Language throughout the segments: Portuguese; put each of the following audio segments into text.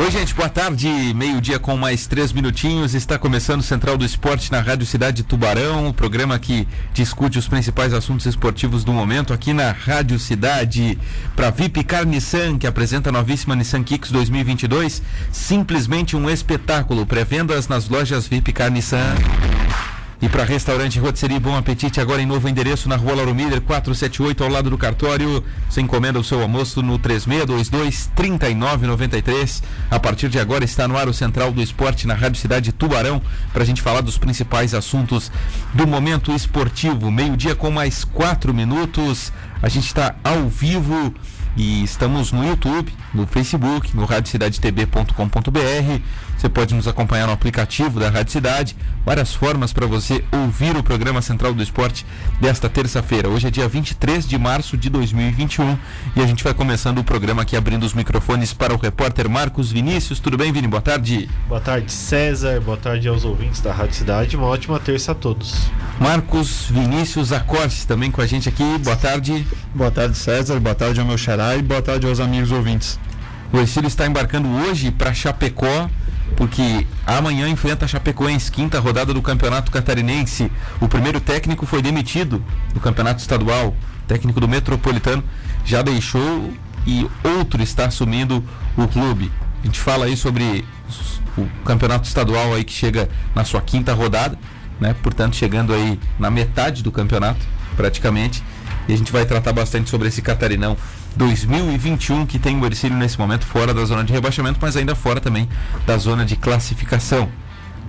Oi, gente, boa tarde. Meio-dia com mais três minutinhos. Está começando Central do Esporte na Rádio Cidade Tubarão, o programa que discute os principais assuntos esportivos do momento aqui na Rádio Cidade. Para VIP Car Nissan, que apresenta a novíssima Nissan Kicks 2022, simplesmente um espetáculo. Pré-vendas nas lojas VIP Car Nissan. E para restaurante Rotisserie Bom Apetite, agora em novo endereço na rua Lauro Miller, 478, ao lado do cartório. Você encomenda o seu almoço no 3622-3993. A partir de agora está no ar o Central do Esporte na Rádio Cidade Tubarão, para a gente falar dos principais assuntos do momento esportivo. Meio-dia com mais quatro minutos. A gente está ao vivo e estamos no YouTube, no Facebook, no radiocidadetb.com.br. Você pode nos acompanhar no aplicativo da Rádio Cidade. Várias formas para você ouvir o programa Central do Esporte desta terça-feira. Hoje é dia 23 de março de 2021 e a gente vai começando o programa aqui abrindo os microfones para o repórter Marcos Vinícius. Tudo bem, Vini? Boa tarde. Boa tarde, César. Boa tarde aos ouvintes da Rádio Cidade. Uma ótima terça a todos. Marcos Vinícius Acorce também com a gente aqui. Boa tarde. Boa tarde, César. Boa tarde ao meu xará e boa tarde aos amigos ouvintes. O Ercílio está embarcando hoje para Chapecó porque amanhã enfrenta a Chapecoense, quinta rodada do Campeonato Catarinense. O primeiro técnico foi demitido do Campeonato Estadual, técnico do Metropolitano já deixou e outro está assumindo o clube. A gente fala aí sobre o Campeonato Estadual aí que chega na sua quinta rodada, né? Portanto, chegando aí na metade do campeonato, praticamente. E a gente vai tratar bastante sobre esse Catarinão 2021 que tem o Ercílio nesse momento fora da zona de rebaixamento, mas ainda fora também da zona de classificação.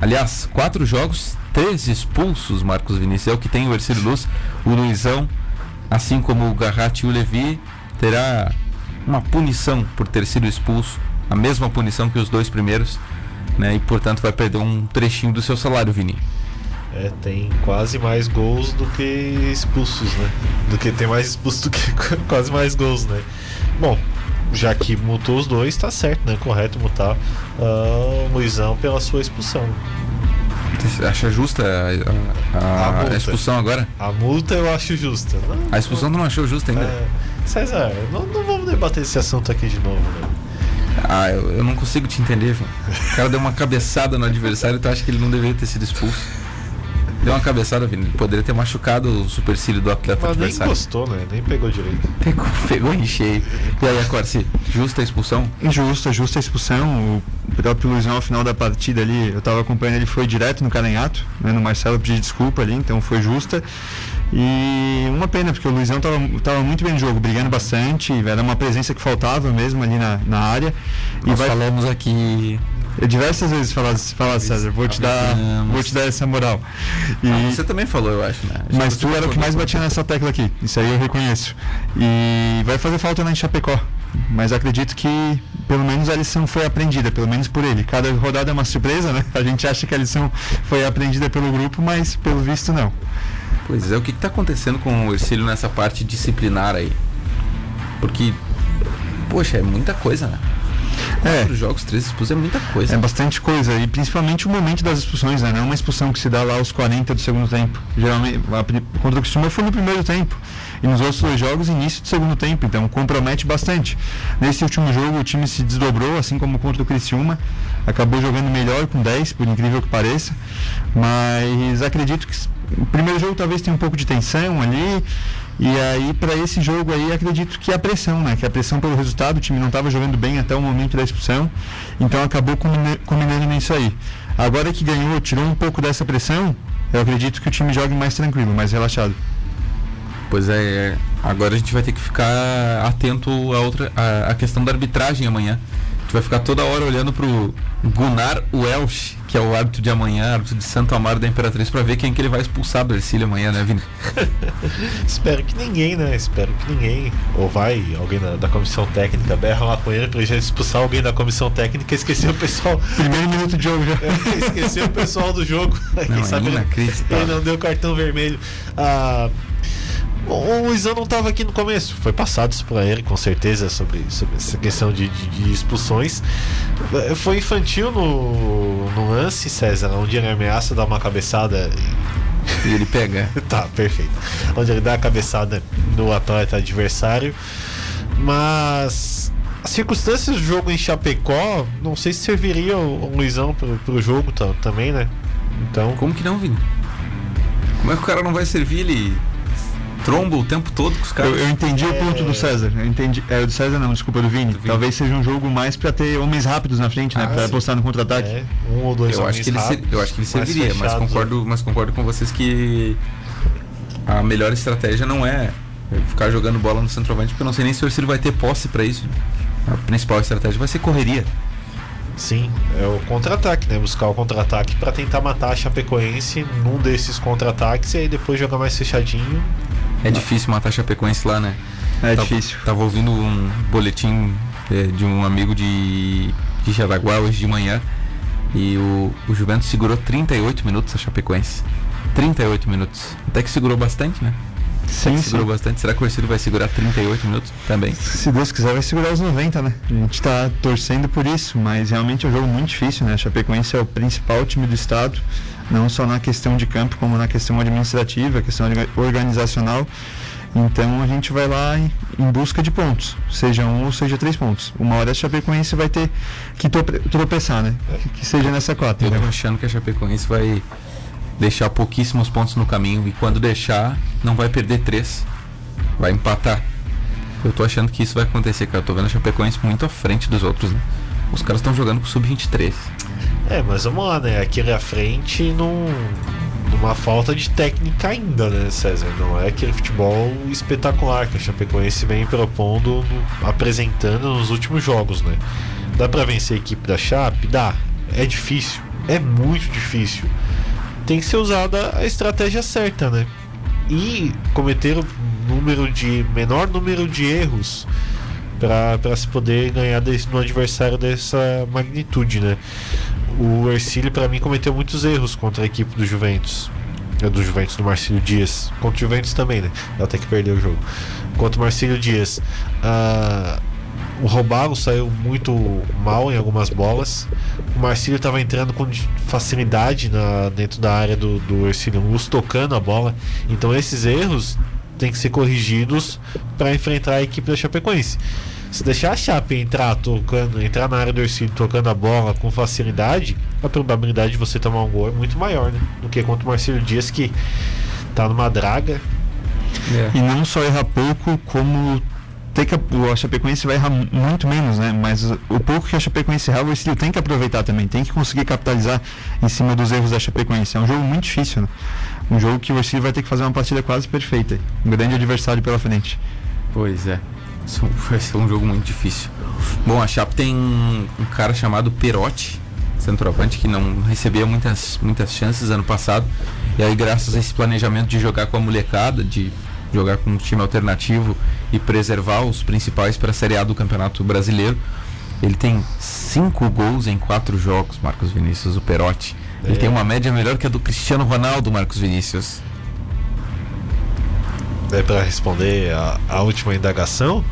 Aliás, quatro jogos, três expulsos, Marcos Vinícius, é o que tem o Ercílio Luz. O Luizão, assim como o Garratti e o Levi, terá uma punição por ter sido expulso, a mesma punição que os dois primeiros, né? E portanto vai perder um trechinho do seu salário, Vini. É, tem quase mais gols do que expulsos, né? Do que tem mais expulsos do que quase mais gols, né? Bom, já que multou os dois, tá certo, né? Correto multar uh, o Luizão pela sua expulsão. Você acha justa a, a, a, a, expulsão agora? A multa eu acho justa. Não, a expulsão não, não achou justa ainda? É, César, não, não vamos debater esse assunto aqui de novo, né? Ah, eu, eu não consigo te entender, João. O cara deu uma cabeçada no adversário tu acha que ele não deveria ter sido expulso? Deu uma cabeçada, Vini. Poderia ter machucado o supercílio do atleta Mas adversário. nem gostou, né? Nem pegou direito. Pegou, pegou em cheio. E aí, Acorce, justa a expulsão? Injusta, justa a expulsão. O próprio Luizão, ao final da partida ali, eu estava acompanhando, ele foi direto no calenhato, né, no Marcelo pedir desculpa ali, então foi justa. E uma pena, porque o Luizão estava tava muito bem no jogo, brigando bastante, era uma presença que faltava mesmo ali na, na área. Nós e vai... falamos aqui eu diversas vezes falar, falar César, vou te dar, vou te dar essa moral. E, ah, você também falou, eu acho, né? Mas tu era o que mais batia nessa tecla aqui. Isso aí eu reconheço. E vai fazer falta lá em Chapecó. Mas acredito que pelo menos a lição foi aprendida, pelo menos por ele. Cada rodada é uma surpresa, né? A gente acha que a lição foi aprendida pelo grupo, mas pelo visto não. Pois é, o que está acontecendo com o Ercílio nessa parte disciplinar aí? Porque, poxa, é muita coisa, né? Quatro é. jogos, três expulsões é muita coisa. É bastante coisa. E principalmente o momento das expulsões, né? Não é uma expulsão que se dá lá aos 40 do segundo tempo. Geralmente, contra o Criciúma foi no primeiro tempo. E nos outros dois jogos, início do segundo tempo. Então compromete bastante. Nesse último jogo, o time se desdobrou, assim como contra o Criciúma. Acabou jogando melhor com 10, por incrível que pareça. Mas acredito que o primeiro jogo talvez tenha um pouco de tensão ali. E aí, para esse jogo aí, acredito que a pressão, né? Que a pressão pelo resultado, o time não estava jogando bem até o momento da expulsão, então acabou combinando nisso aí. Agora que ganhou, tirou um pouco dessa pressão, eu acredito que o time jogue mais tranquilo, mais relaxado. Pois é, é agora a gente vai ter que ficar atento a outra a, a questão da arbitragem amanhã gente vai ficar toda hora olhando pro Gunnar Welsh, que é o árbitro de amanhã, árbitro de Santo Amaro da Imperatriz, para ver quem que ele vai expulsar do Ercílio amanhã, né, Vini? Espero que ninguém, né? Espero que ninguém. Ou vai alguém da, da comissão técnica, berra lá com ele pra já expulsar alguém da comissão técnica e esquecer o pessoal. Primeiro minuto de jogo já. É, esquecer o pessoal do jogo. Não, quem sabe ele, ele não deu cartão vermelho. Ah, o Luizão não estava aqui no começo, foi passado isso para ele com certeza sobre, sobre essa questão de, de, de, expulsões. Foi infantil no, no lance, César, onde ele ameaça dar uma cabeçada e, e ele pega. tá, perfeito. Onde ele dá a cabeçada no atleta adversário. Mas as circunstâncias do jogo em Chapecó, não sei se serviria o, o Luizão pro, pro jogo também, né? Então. Como que não, Vini? Como é que o cara não vai servir ele tromba o tempo todo com os caras? Eu, eu entendi é... o ponto do César. Eu entendi. É, do César não, desculpa, do Vini. do Vini. Talvez seja um jogo mais para ter homens rápidos na frente, né? Ah, pra sim. apostar no contra-ataque. É, um ou dois eu acho que ele ser, Eu acho que ele serviria, mas concordo, mas concordo com vocês que a melhor estratégia não é ficar jogando bola no centroavante, porque eu não sei nem se o Ercílio vai ter posse para isso. A principal estratégia vai ser correria. Sim, é o contra-ataque, né? Buscar o contra-ataque para tentar matar a Chapecoense num desses contra-ataques e aí depois jogar mais fechadinho. É difícil matar Chapecoense lá, né? É tava, difícil. Tava ouvindo um boletim é, de um amigo de, de Jaraguá hoje de manhã e o, o Juventus segurou 38 minutos a Chapecoense. 38 minutos. Até que segurou bastante, né? Sim, segurou sim. bastante. Será que o Ercílio vai segurar 38 minutos também? Se Deus quiser, vai segurar os 90, né? A gente está torcendo por isso, mas realmente é um jogo muito difícil, né? A Chapecoense é o principal time do estado, não só na questão de campo, como na questão administrativa, questão organizacional. Então a gente vai lá em, em, busca de pontos, seja um ou seja três pontos. Uma hora a Chapecoense vai ter que tropeçar, né? Que, que seja nessa cota. Eu tô achando que a Chapecoense vai deixar pouquíssimos pontos no caminho e quando deixar, não vai perder três. Vai empatar. Eu tô achando que isso vai acontecer, cara. Eu tô vendo a Chapecoense muito à frente dos outros, né? Os caras estão jogando com sub-23. É, mas vamos lá, né? Aquele à frente num, numa falta de técnica ainda, né, César? Não é aquele futebol espetacular que a Chapecoense vem propondo, apresentando nos últimos jogos, né? Dá para vencer a equipe da Chape? Dá. É difícil. É muito difícil tem que ser usada a estratégia certa, né? E cometer o número de menor número de erros para se poder ganhar desse, no adversário dessa magnitude, né? O Ercílio para mim cometeu muitos erros contra a equipe do Juventus. É do Juventus do Marcílio Dias. Contra o Juventus também, né? Até que perdeu o jogo. Contra o Marcílio Dias. Uh, o Robago saiu muito mal em algumas bolas. O Marcílio estava entrando com facilidade na, dentro da área do, do Ercílio Luz, tocando a bola. Então esses erros têm que ser corrigidos para enfrentar a equipe da Chapecoense. Se deixar a Chape entrar tocando, entrar na área do Ercílio tocando a bola com facilidade, a probabilidade de você tomar um gol é muito maior, né? Do que contra o Marcelo Dias que tá numa draga. É. E não só erra pouco, como tem que, o Chapecoense vai errar muito menos, né? Mas o pouco que a Chapecoense errar, o Estilo tem que aproveitar também, tem que conseguir capitalizar em cima dos erros da Chapecoense. É um jogo muito difícil, né? Um jogo que o Estilo vai ter que fazer uma partida quase perfeita. Um grande adversário pela frente. Pois é. Vai ser um jogo muito difícil. Bom, a Chape tem um cara chamado Perotti, centroavante, que não recebia muitas, muitas chances ano passado. E aí, graças a esse planejamento de jogar com a molecada, de jogar com um time alternativo e preservar os principais para a Série A do Campeonato Brasileiro. Ele tem cinco gols em quatro jogos, Marcos Vinícius, o Perotti. Ele é. tem uma média melhor que a do Cristiano Ronaldo, Marcos Vinícius. É para responder a, a última indagação?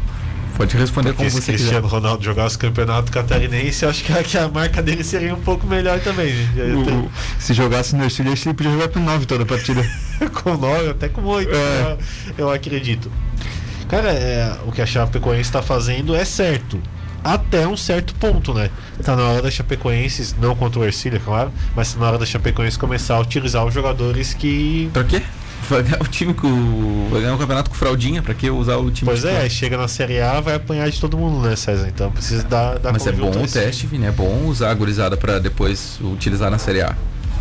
Pode responder Porque como você Cristiano quiser. Ronaldo jogasse o campeonato catarinense, acho que a, que a, marca dele seria um pouco melhor também. O, se jogasse no Ercílio, ele podia jogar com 9 toda a partida. com 9, até com 8, é. eu, eu, acredito. Cara, é, o que a Chapecoense está fazendo é certo. Até um certo ponto, né? Tá na hora da Chapecoense, não contra o Ercílio, é claro, mas tá na hora da Chapecoense começar a utilizar os jogadores que. Pra quê? Vai ganhar o time com. Vai ganhar o campeonato com fraldinha, pra que usar o time Pois é, chega na Série A, vai apanhar de todo mundo, né, César? Então precisa dar, dar Mas é bom o teste, Vini, é bom usar a gurizada pra depois utilizar na Série A.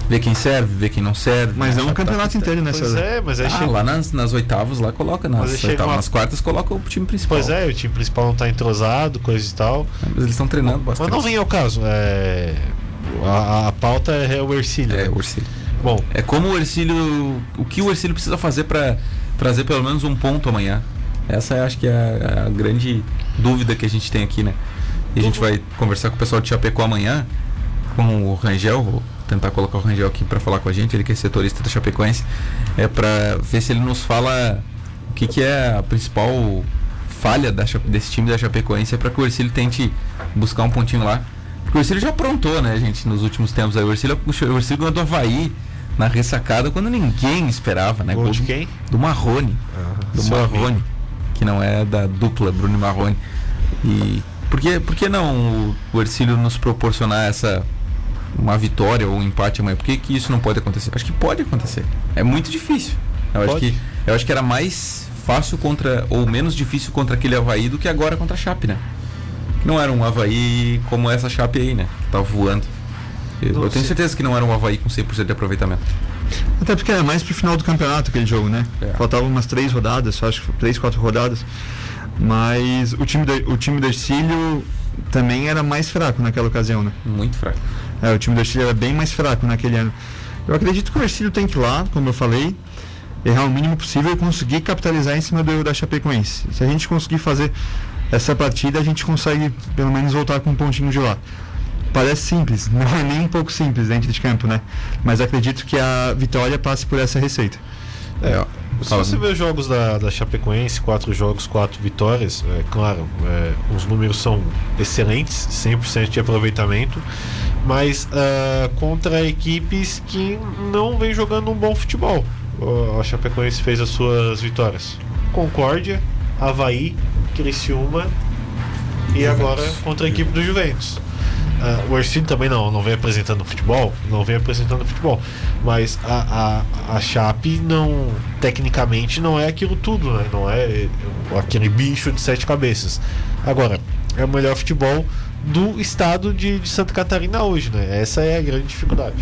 Ver quem serve, ver quem não serve. Mas né? é um campeonato inteiro, né, César? Pois é, mas aí ah, chega... lá nas, nas oitavas, lá coloca, nas, oitavas, uma... nas quartas coloca o time principal. Pois é, o time principal não tá entrosado, coisa e tal. É, mas eles estão treinando bastante. Mas não vem ao caso. É... A, a pauta é o Ercílio. É, né? o Ercílio. Bom, é como o Ercílio. O que o Ercílio precisa fazer para trazer pelo menos um ponto amanhã? Essa é, acho que é a, a, grande dúvida que a gente tem aqui, né? E a gente vai conversar com o pessoal de Chapecó amanhã, com o Rangel, vou tentar colocar o Rangel aqui para falar com a gente, ele que é setorista da Chapecoense, é para ver se ele nos fala o que, que é a principal falha da, desse time da Chapecoense é para que o Ercílio tente buscar um pontinho lá porque o Ercílio já aprontou, né, gente, nos últimos tempos aí. O Ercílio, o ganhou do Havaí na ressacada quando ninguém esperava, né? Gol de quem? Do Marrone. Ah, do Marrone, amigo. que não é da dupla Bruno Marrone. E Por que, por que não o, Ercílio nos proporcionar essa uma vitória ou um empate amanhã? Por que, que isso não pode acontecer? Acho que pode acontecer. É muito difícil. Eu acho, que, eu acho que era mais fácil contra, ou menos difícil contra aquele Havaí do que agora contra a Chape, né? Não era um Havaí como essa Chape aí, né? Que tava voando. Eu, eu tenho certeza que não era um Havaí com 100% de aproveitamento. Até porque era mais pro final do campeonato aquele jogo, né? É. Faltavam umas três rodadas, acho que três, quatro rodadas. Mas o time, do, o time do Ercílio também era mais fraco naquela ocasião, né? Muito fraco. É, o time do Ercílio era bem mais fraco naquele ano. Eu acredito que o Ercílio tem que ir lá, como eu falei, errar o mínimo possível e conseguir capitalizar em cima do da Chapecoense. Se a gente conseguir fazer essa partida, a gente consegue pelo menos voltar com um pontinho de lá. Parece simples, não é nem um pouco simples dentro de campo, né? Mas acredito que a vitória passe por essa receita. É, se você vê os jogos da, da Chapecoense, quatro jogos, quatro vitórias, é claro, é, os números são excelentes, 100% de aproveitamento, mas uh, contra equipes que não vem jogando um bom futebol a Chapecoense fez as suas vitórias? Concórdia, Havaí, Criciúma e Juventus. agora contra a equipe do Juventus. Uh, o Ercílio também não, não vem apresentando futebol, não vem apresentando futebol, mas a, a, a Chape não, tecnicamente não é aquilo tudo, né? não é aquele bicho de sete cabeças. Agora, é o melhor futebol do estado de, de Santa Catarina hoje, né? Essa é a grande dificuldade.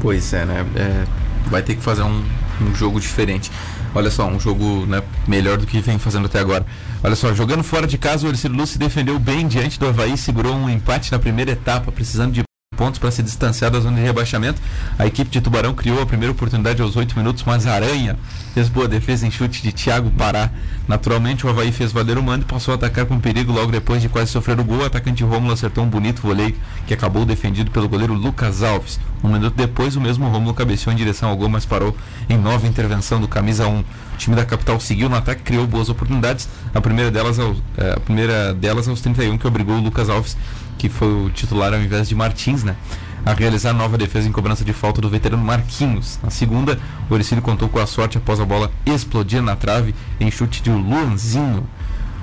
Pois é, né? É, vai ter que fazer um, um jogo diferente. Olha só, um jogo né, melhor do que vem fazendo até agora. Olha só, jogando fora de casa, o Ercílio Lúcio defendeu bem diante do Havaí, segurou um empate na primeira etapa, precisando de pontos para se distanciar da zona de rebaixamento. A equipe de Tubarão criou a primeira oportunidade aos 8 minutos, mas Aranha fez boa defesa em chute de Thiago Pará. Naturalmente, o Havaí fez valer o mando e passou a atacar com perigo logo depois de quase sofrer o gol. O atacante Rômulo acertou um bonito voleio que acabou defendido pelo goleiro Lucas Alves. Um minuto depois, o mesmo Rômulo cabeceou em direção ao gol, mas parou em nova intervenção do camisa 1. O time da capital seguiu no ataque, criou boas oportunidades. A primeira delas, ao, é, a primeira delas aos 31, que obrigou o Lucas Alves que foi o titular ao invés de Martins, né? A realizar nova defesa em cobrança de falta do veterano Marquinhos. Na segunda, o Oricílio contou com a sorte após a bola explodir na trave em chute de Luanzinho.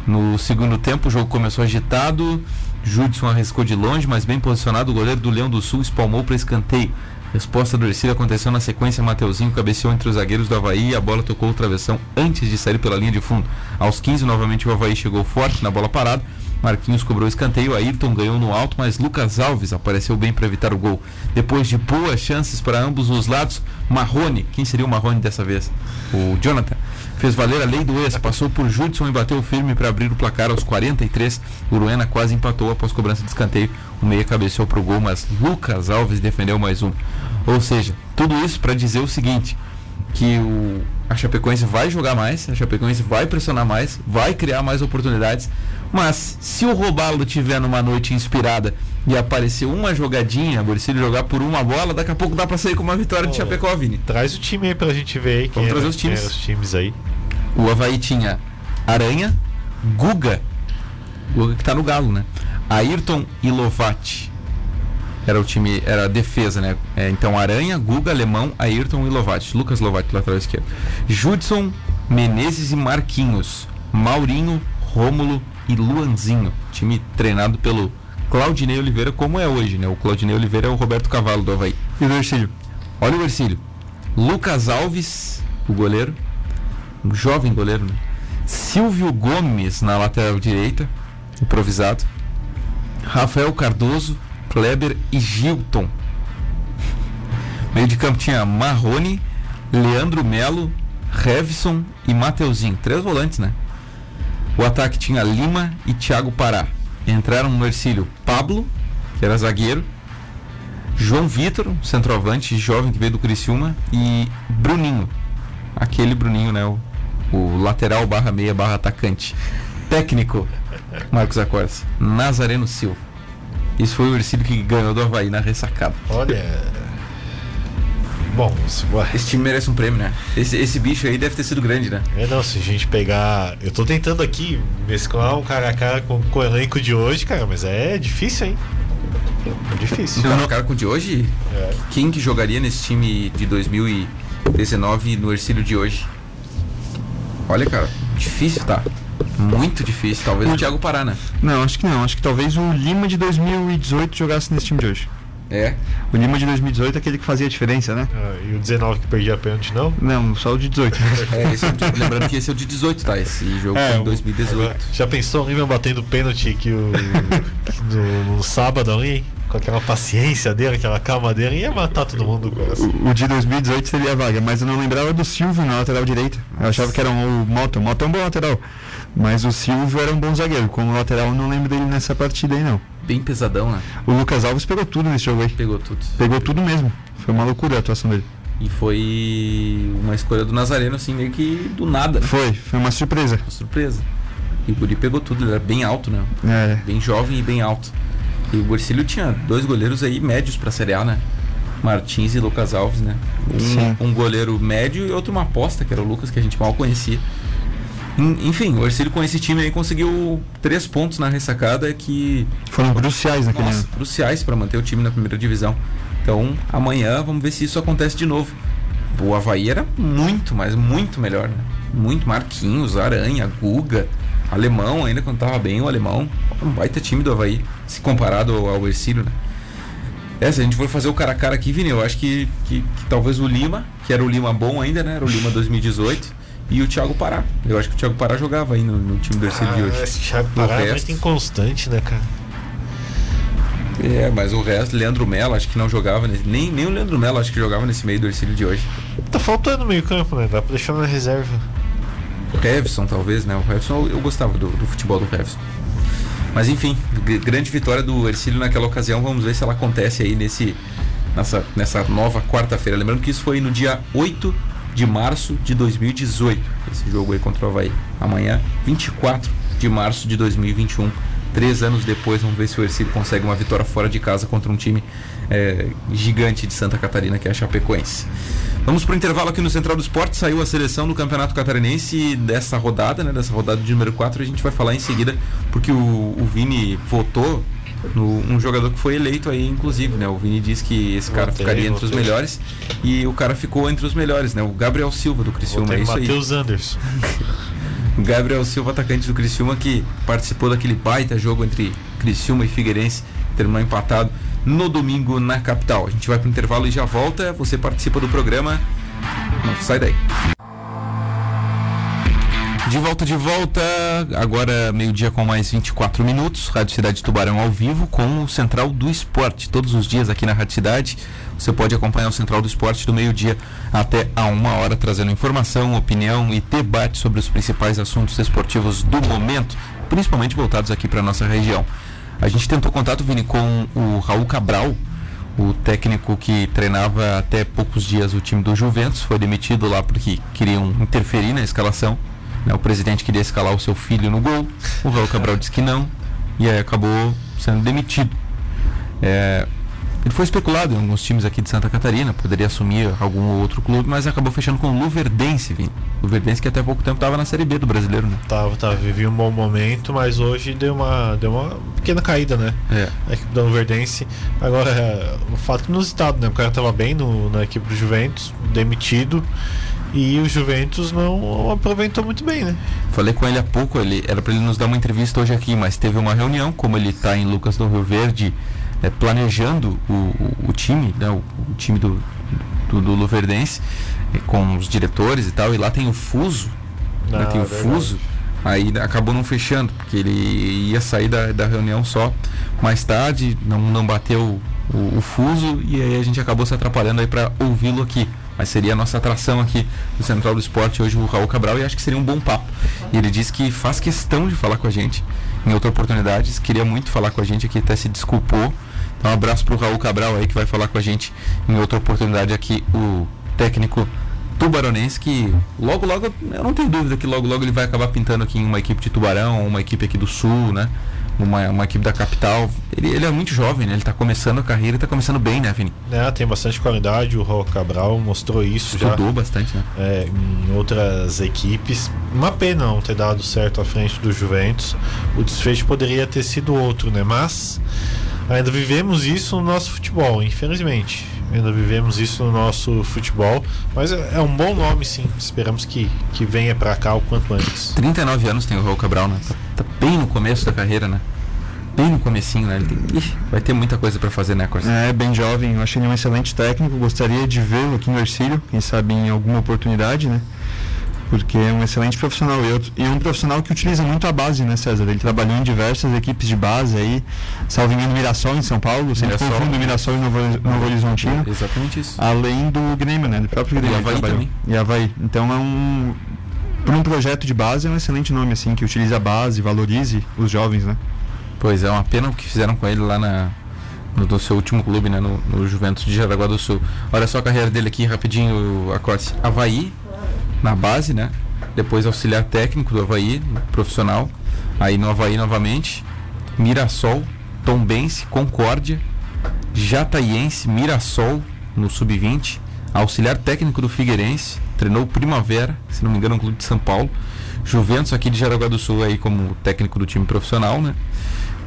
No segundo tempo, o jogo começou agitado. Judson arriscou de longe, mas bem posicionado, o goleiro do Leão do Sul espalmou para escanteio. Resposta do Ercílio aconteceu na sequência. Mateuzinho cabeceou entre os zagueiros do Havaí e a bola tocou o travessão antes de sair pela linha de fundo. Aos 15, novamente o Havaí chegou forte na bola parada Marquinhos cobrou escanteio, Ayrton ganhou no alto, mas Lucas Alves apareceu bem para evitar o gol. Depois de boas chances para ambos os lados, Marrone, quem seria o Marrone dessa vez? O Jonathan. Fez valer a lei do ex, passou por Judson e bateu firme para abrir o placar aos 43. Uruena quase empatou após cobrança de escanteio. O meia cabeceou para o gol, mas Lucas Alves defendeu mais um. Ou seja, tudo isso para dizer o seguinte: que o, a Chapecoense vai jogar mais, a Chapecoense vai pressionar mais, vai criar mais oportunidades, mas se o Robalo tiver numa noite inspirada e aparecer uma jogadinha, se ele jogar por uma bola, daqui a pouco dá pra sair com uma vitória oh, de Chapecó, Vini. Traz o time aí pra gente ver aí. Vamos trazer os times. os times aí. O Havaí tinha Aranha, Guga, Guga que tá no Galo, né? Ayrton e Lovati. Era o time, era a defesa, né? É, então Aranha, Guga, Alemão, Ayrton e Lovati. Lucas Lovati, lateral esquerdo. Judson, Menezes e Marquinhos. Maurinho, Rômulo, e Luanzinho, time treinado pelo Claudinei Oliveira, como é hoje, né? O Claudinei Oliveira é o Roberto Cavalo do Havaí. E o Ercílio? Olha o Ercílio. Lucas Alves, o goleiro, um jovem goleiro, né? Silvio Gomes na lateral direita, improvisado. Rafael Cardoso, Kleber e Gilton. Meio de campo tinha Marrone, Leandro Melo, Revson e Mateuzinho. Três volantes, né? O ataque tinha Lima e Thiago Pará. Entraram no Ercílio Pablo, que era zagueiro, João Vitor, centroavante jovem que veio do Criciúma, e Bruninho, aquele Bruninho, né? O, o lateral barra meia barra atacante. Técnico, Marcos Acorce. Nazareno Silva. Isso foi o Ercílio que ganhou do Havaí na ressacada. Olha, Bom, esse time merece um prêmio, né? Esse, esse bicho aí deve ter sido grande, né? É, não, se a gente pegar. Eu tô tentando aqui mesclar um cara a cara com, com o elenco de hoje, cara, mas é difícil, hein? É difícil. Cara a cara com o de hoje? É. Quem que jogaria nesse time de 2019 no Ercílio de hoje? Olha, cara, difícil, tá? Muito difícil, talvez o, o Thiago Pará, né? Não, acho que não. Acho que talvez o Lima de 2018 jogasse nesse time de hoje. É. O Lima de 2018 é aquele que fazia a diferença, né? Ah, e o 19 que perdia a pênalti, não? Não, só o de 18. é, esse, é lembrando que esse é o de 18, tá? Esse jogo é, foi em 2018. Já pensou o Lima batendo pênalti que o, que no, no, sábado ali? Com aquela paciência dele, aquela calma dele, ia matar todo mundo. O, o de 2018 seria a vaga, mas eu não lembrava do Silvio na lateral direita. Eu achava que era um, o Moto. O Moto é um bom lateral. Mas o Silvio era um bom zagueiro. Como lateral, não lembro dele nessa partida aí, não bem pesadão, né? O Lucas Alves pegou tudo nesse jogo aí. Pegou tudo. Pegou tudo mesmo. Foi uma loucura a atuação dele. E foi uma escolha do Nazareno, assim, meio que do nada. Né? Foi, foi uma surpresa. Uma surpresa. E o Guri pegou tudo, ele era bem alto, né? É. Bem jovem e bem alto. E o Borcílio tinha dois goleiros aí médios pra Série A, né? Martins e Lucas Alves, né? Um, um, goleiro médio e outro uma aposta, que era o Lucas, que a gente mal conhecia. Enfim, o Ercílio com esse time aí conseguiu três pontos na ressacada que. Foram cruciais naquele nossa, ano. Cruciais para manter o time na primeira divisão. Então, amanhã vamos ver se isso acontece de novo. O Havaí era muito, mas muito melhor, né? Muito Marquinhos, Aranha, Guga, Alemão, ainda quando tava bem o Alemão. Um baita time do Havaí, se comparado ao Ercílio, né? É, se a gente for fazer o cara a cara aqui, Vini, eu acho que, que, que, talvez o Lima, que era o Lima bom ainda, né? Era o Lima 2018 e o Thiago Pará. Eu acho que o Thiago Pará jogava aí no, no time do Ercílio ah, de hoje. Esse Thiago Pará é muito inconstante, né, cara? É, mas o resto, Leandro Mello, acho que não jogava nesse, nem, nem o Leandro Mello acho que jogava nesse meio do Ercílio de hoje. Tá faltando meio campo, né? Dá pra deixar na reserva. O Revson, talvez, né? O Revson, eu, eu gostava do, do, futebol do Revson. Mas enfim, grande vitória do Ercílio naquela ocasião. Vamos ver se ela acontece aí nesse, nessa, nessa nova quarta-feira. Lembrando que isso foi no dia 8 de março de 2018. Esse jogo aí contra o Havaí. Amanhã, 24 de março de 2021. Três anos depois, vamos ver se o Ercílio consegue uma vitória fora de casa contra um time é, gigante de Santa Catarina, que é a Chapecoense. Vamos para o intervalo aqui no Central do Esporte. Saiu a seleção do Campeonato Catarinense dessa rodada, né? Dessa rodada de número 4. A gente vai falar em seguida, porque o, o Vini votou no, um jogador que foi eleito aí, inclusive, né? O Vini disse que esse cara voltei, ficaria entre voltei. os melhores e o cara ficou entre os melhores, né? O Gabriel Silva do Criciúma, é isso aí. Matheus Anderson. o Gabriel Silva, atacante do Criciúma, que participou daquele baita jogo entre Criciúma e Figueirense, terminou empatado no domingo na capital. A gente vai para o intervalo e já volta. Você participa do programa. Não sai daí. De volta, de volta, agora meio-dia com mais 24 minutos, Rádio Cidade Tubarão ao vivo com o Central do Esporte. Todos os dias aqui na Rádio Cidade, você pode acompanhar o Central do Esporte do meio-dia até a uma hora, trazendo informação, opinião e debate sobre os principais assuntos esportivos do momento, principalmente voltados aqui para nossa região. A gente tentou contato, Vini, com o Raul Cabral, o técnico que treinava até poucos dias o time do Juventus, foi demitido lá porque queriam interferir na escalação né? O presidente queria escalar o seu filho no gol, o Raul Cabral disse que não, e aí acabou sendo demitido. É, ele foi especulado em alguns times aqui de Santa Catarina, poderia assumir algum outro clube, mas acabou fechando com o Luverdense, Vini. Luverdense que até pouco tempo estava na Série B do brasileiro, né? Tava, tava, vivia um bom momento, mas hoje deu uma, deu uma pequena caída, né? É. A equipe da Luverdense. Agora, é, o fato inusitado, né? O cara estava bem no, na equipe do Juventus, demitido. E o Juventus não aproveitou muito bem, né? Falei com ele há pouco, ele era para ele nos dar uma entrevista hoje aqui, mas teve uma reunião, como ele está em Lucas do Rio Verde, é, planejando o, o, o, time, né, o, o time do, do, do Luverdense, é, com os diretores e tal, e lá tem o Fuso, né, tem o ah, Fuso, aí acabou não fechando, porque ele ia sair da, da reunião só mais tarde, não, não bateu o, o Fuso, e aí a gente acabou se atrapalhando aí para ouvi-lo aqui mas seria a nossa atração aqui no Central do Esporte hoje o Raul Cabral e acho que seria um bom papo. E ele disse que faz questão de falar com a gente em outra oportunidade, queria muito falar com a gente aqui, até se desculpou. Então um abraço para o Raul Cabral aí que vai falar com a gente em outra oportunidade aqui, o técnico tubaronense que logo logo, eu não tenho dúvida que logo logo ele vai acabar pintando aqui em uma equipe de Tubarão, uma equipe aqui do Sul, né? Uma, uma equipe da capital. Ele, ele é muito jovem, né? Ele está começando a carreira e está começando bem, né, Vini? É, tem bastante qualidade. O Raul Cabral mostrou isso Estudou já, bastante, né? É, em outras equipes. Uma pena não ter dado certo à frente do Juventus. O desfecho poderia ter sido outro, né? Mas ainda vivemos isso no nosso futebol, infelizmente. Ainda vivemos isso no nosso futebol. Mas é, é um bom nome, sim. Esperamos que, que venha para cá o quanto antes. 39 anos tem o Raul Cabral, né? Tá, tá bem no começo da carreira, né? bem no comecinho, né? Ele tem, ixi, vai ter muita coisa para fazer, né, Corsa? É, bem jovem. Eu achei ele um excelente técnico. Gostaria de vê-lo aqui no Ercílio, quem sabe em alguma oportunidade, né? Porque é um excelente profissional. E é um profissional que utiliza muito a base, né, César? Ele trabalhou em diversas equipes de base aí, salvo engano, Mirassol em São Paulo, sempre Mirassol, confundo Mirassol e Novo, Novo Horizontino. É, exatamente isso. Além do Grêmio, né? Do próprio Grêmio. E Havaí também. E Havaí. Então é um. Para um projeto de base é um excelente nome, assim, que utilize a base, valorize os jovens, né? Pois é, uma pena o que fizeram com ele lá na, no, no seu último clube, né, no, no, Juventus de Jaraguá do Sul. Olha só a carreira dele aqui, rapidinho, a Corte. Havaí, na base, né? Depois auxiliar técnico do Havaí, profissional. Aí no Havaí novamente. Mirassol, Tombense, Concórdia, Jataiense, Mirassol no Sub-20. Auxiliar técnico do Figueirense, treinou Primavera, se não me engano, um clube de São Paulo. Juventus aqui de Jaraguá do Sul aí como técnico do time profissional, né?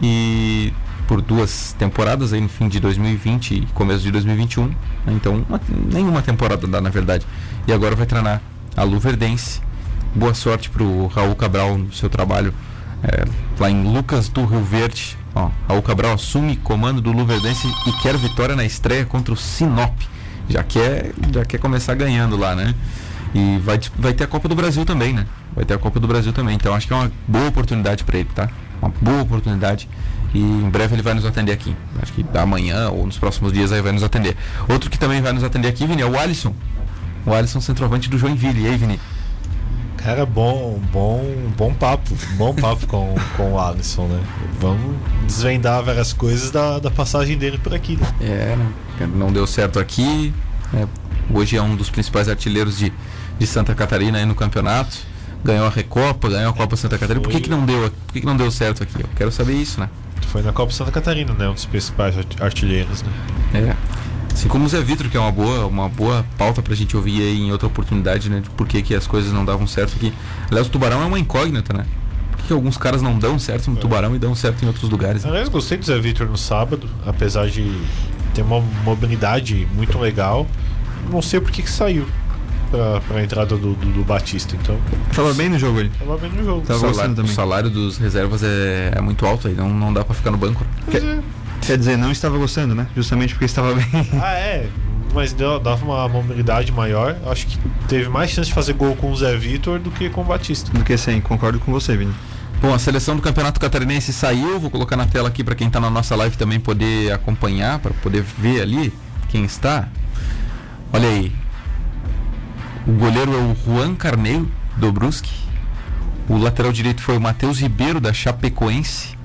E por duas temporadas aí no fim de 2020 e começo de 2021. Né? Então, uma, nenhuma temporada dá, na verdade. E agora vai treinar a Luverdense. Boa sorte para o Raul Cabral no seu trabalho é, lá em Lucas do Rio Verde. Ó, Raul Cabral assume comando do Luverdense e quer vitória na estreia contra o Sinop. Já quer, já quer começar ganhando lá, né? E vai, vai ter a Copa do Brasil também, né? Vai ter a Copa do Brasil também. Então acho que é uma boa oportunidade para ele, tá? Uma boa oportunidade. E em breve ele vai nos atender aqui. Acho que amanhã ou nos próximos dias aí vai nos atender. Outro que também vai nos atender aqui, Vini, é o Alisson. O Alisson, centroavante do Joinville. E aí, Vini? Cara, bom, bom, bom papo, bom papo com, com o Alisson, né? Vamos desvendar várias coisas da, da passagem dele por aqui, né? É, né? não deu certo aqui. É, hoje é um dos principais artilheiros de, de Santa Catarina aí no campeonato. Ganhou a Recopa, ganhou a Copa Santa Catarina. Por que, que não deu? Por que, que não deu certo aqui? Eu quero saber isso, né? Foi na Copa Santa Catarina, né? Um dos principais artilheiros, né? É. Assim como o Zé Vitor, que é uma boa, uma boa pauta pra gente ouvir aí em outra oportunidade, né? De por que, que as coisas não davam certo aqui. Aliás, o Tubarão é uma incógnita, né? Por que, alguns caras não dão certo no é. Tubarão e dão certo em outros lugares? Né? Aliás, gostei do Zé Vitor no sábado, apesar de ter uma mobilidade muito legal. Não sei por que, que saiu para a entrada do, do, do, Batista. Então. Tava bem no jogo ali. Tava bem no jogo. Tava o, salário, o salário dos reservas é, é muito alto aí, não, não dá para ficar no banco. Quer, é. Quer dizer, não estava gostando, né? Justamente porque estava bem. Ah, é. Mas deu, dava uma mobilidade maior. Acho que teve mais chance de fazer gol com o Zé Vitor do que com o Batista. Do que sim, concordo com você, Vini. Bom, a seleção do Campeonato Catarinense saiu. Vou colocar na tela aqui para quem está na nossa live também poder acompanhar, para poder ver ali quem está. Olha aí, o goleiro é o Juan Carneiro, do Brusque. O lateral direito foi o Matheus Ribeiro, da Chapecoense.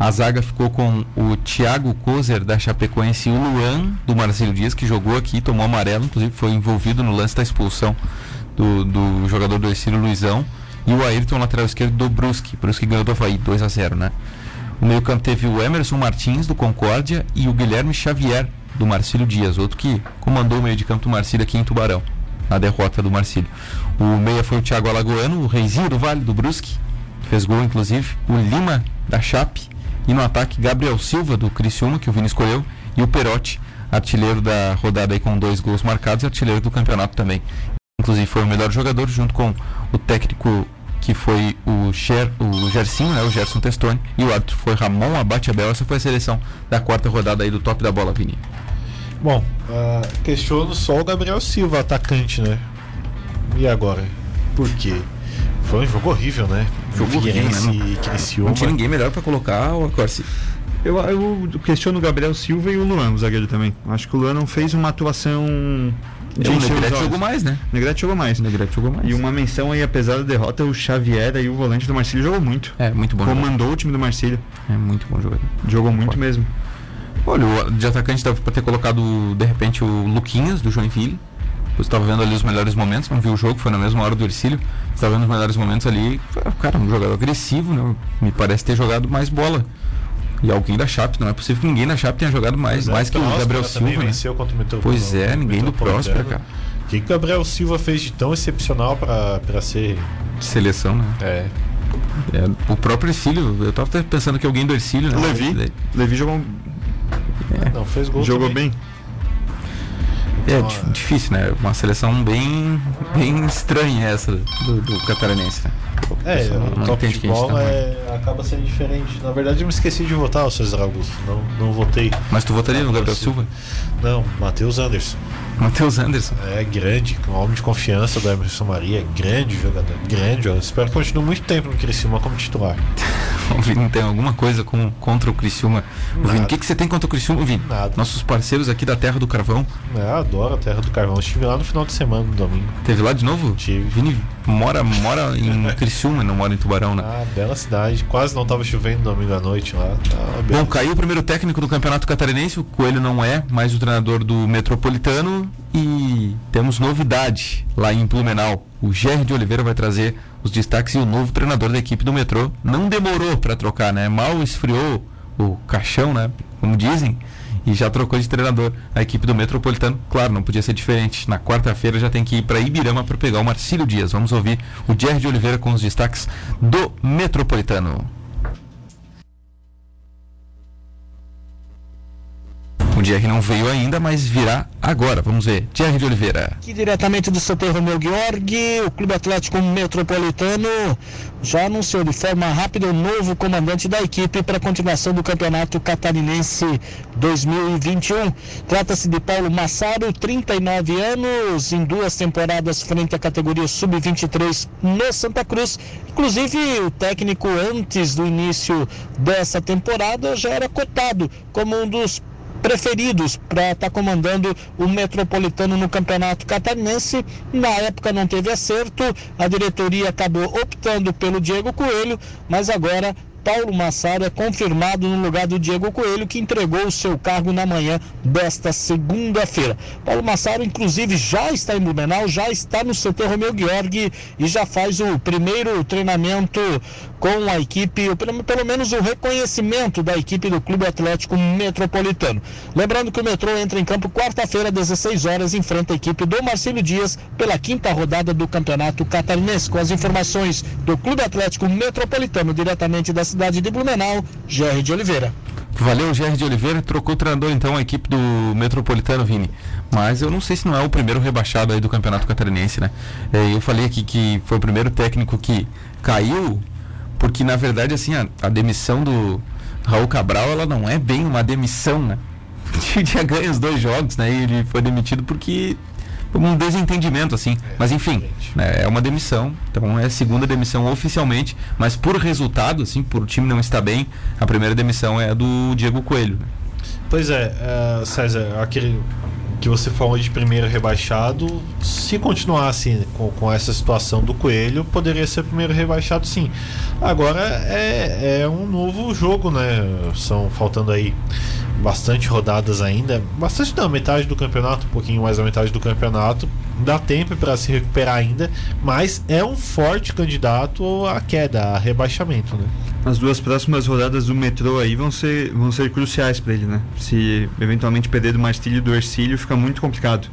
A zaga ficou com o Thiago Kozer, da Chapecoense, e o Luan, do Marcelo Dias, que jogou aqui, tomou amarelo, inclusive foi envolvido no lance da expulsão do, do jogador do Ercílio Luizão. E o Ayrton, lateral esquerdo do Brusque. Brusque ganhou do Havaí, 2 a 0 né? O meio campo teve o Emerson Martins, do Concórdia, e o Guilherme Xavier, do Marcílio Dias, outro que comandou o meio de campo do Marcílio aqui em Tubarão na derrota do Marcílio. O meia foi o Thiago Alagoano, o reizinho do Vale do Brusque, fez gol inclusive, o Lima da Chape e no ataque Gabriel Silva do Criciúma, que o Vini escolheu, e o Perotti, artilheiro da rodada aí com dois gols marcados e artilheiro do campeonato também. Inclusive foi o melhor jogador junto com o técnico que foi o, Ger, o Gersinho, né, o Gerson Testoni, e o árbitro foi Ramon Abate Abel. Essa foi a seleção da quarta rodada aí do top da bola, Vini. Bom, uh, questiono só o Gabriel Silva, atacante, né? E agora? Por quê? Foi um jogo horrível, né? Jogo horrível, né? Criciúma. Não tinha ninguém melhor para colocar o Corsi. Eu, eu questiono o Gabriel Silva e o Luan, o zagueiro também. Acho que o Luan não fez uma atuação de é, o Negrete jogou mais, né? O Negrete jogou mais. Negrete jogou mais. E uma menção aí, apesar da derrota, o Xavier e o volante do Marcílio jogou muito. É, muito bom. Comandou jogador. o time do Marcílio. É muito bom jogador. Jogou muito Pode. mesmo. Olha, de atacante dava pra ter colocado, de repente, o Luquinhas, do Joinville. Você estava vendo ali os melhores momentos, não viu o jogo, foi na mesma hora do Ercílio. Estava vendo os melhores momentos ali. Cara, um jogador agressivo, né? Me parece ter jogado mais bola. E alguém da Chape, não é possível que ninguém da Chape tenha jogado mais, é, mais que o Gabriel Silva. Né? Venceu contra o pois é, ninguém do Próspera, cara. O que o Gabriel Silva fez de tão excepcional para ser. Seleção, né? É. é. O próprio Ercílio, eu tava pensando que alguém do Ercílio, né? Levi. Levi jogou é. Não, fez gol Jogou também. bem. É difícil, né? Uma seleção bem, bem estranha essa do, do catarinense, né? É, o top de bola é, acaba sendo diferente. Na verdade, eu me esqueci de votar, o César Augusto. Não, não votei. Mas tu votaria no Gabriel Silva? Não, Matheus Anderson. Matheus Anderson. É grande, um homem de confiança do Emerson Maria, grande jogador, grande jogador. Espero que continue muito tempo no Criciúma como titular. o Vini tem alguma coisa com, contra o Criciúma? O Vini, o que, que você tem contra o Criciúma, Vini? Nada. Nossos parceiros aqui da Terra do Carvão. É, adoro a Terra do Carvão. Estive lá no final de semana, no domingo. Teve lá de novo? Tive. Vini mora, mora em Criciúma, não mora em Tubarão, né? Ah, bela cidade. Quase não estava chovendo domingo à noite lá. Ah, Bom, caiu o primeiro técnico do Campeonato Catarinense. O Coelho não é mais o treinador do Metropolitano. E temos novidade lá em Blumenau. O Gerry de Oliveira vai trazer os destaques e o novo treinador da equipe do metrô não demorou para trocar, né? Mal esfriou o caixão, né? Como dizem, e já trocou de treinador a equipe do Metropolitano. Claro, não podia ser diferente. Na quarta-feira já tem que ir para Ibirama para pegar o Marcílio Dias. Vamos ouvir o Jerry de Oliveira com os destaques do Metropolitano. O Jerry não veio ainda, mas virá agora. Vamos ver. Jerry de Oliveira. Aqui diretamente do CT Romeu Gheorghi, o Clube Atlético Metropolitano já anunciou de forma rápida o novo comandante da equipe para a continuação do Campeonato Catarinense 2021. Trata-se de Paulo Massaro, 39 anos, em duas temporadas frente à categoria Sub-23 no Santa Cruz. Inclusive, o técnico antes do início dessa temporada já era cotado como um dos preferidos para estar tá comandando o Metropolitano no Campeonato Catarinense. Na época não teve acerto, a diretoria acabou optando pelo Diego Coelho, mas agora Paulo Massaro é confirmado no lugar do Diego Coelho, que entregou o seu cargo na manhã desta segunda-feira. Paulo Massaro, inclusive, já está em Blumenau, já está no CT Romeu Gheorghi e já faz o primeiro treinamento com a equipe, pelo, pelo menos o reconhecimento da equipe do Clube Atlético Metropolitano. Lembrando que o metrô entra em campo quarta-feira, 16 horas, enfrenta a equipe do Marcelo Dias pela quinta rodada do Campeonato Catarinense. Com as informações do Clube Atlético Metropolitano, diretamente da cidade de Blumenau, Jerry de Oliveira. Valeu, Jerry de Oliveira. Trocou treinador, então, a equipe do Metropolitano, Vini. Mas eu não sei se não é o primeiro rebaixado aí do Campeonato Catarinense, né? É, eu falei aqui que foi o primeiro técnico que caiu porque, na verdade, assim, a, a demissão do Raul Cabral, ela não é bem uma demissão, né? Tinha ganho os dois jogos, né? E ele foi demitido porque um desentendimento, assim. É, mas enfim, né, é uma demissão. Então é a segunda demissão oficialmente, mas por resultado, assim, por o time não estar bem, a primeira demissão é a do Diego Coelho. Né? Pois é, uh, César, aquele que você falou de primeiro rebaixado, se continuasse assim, com, com essa situação do Coelho, poderia ser primeiro rebaixado sim. Agora é, é um novo jogo, né? São faltando aí bastante rodadas ainda, bastante não, metade do campeonato, um pouquinho mais da metade do campeonato, dá tempo para se recuperar ainda, mas é um forte candidato à queda, a rebaixamento, né? As duas próximas rodadas do metrô aí vão ser, vão ser cruciais para ele, né? Se eventualmente perder do Marcílio e do Ercílio, fica muito complicado.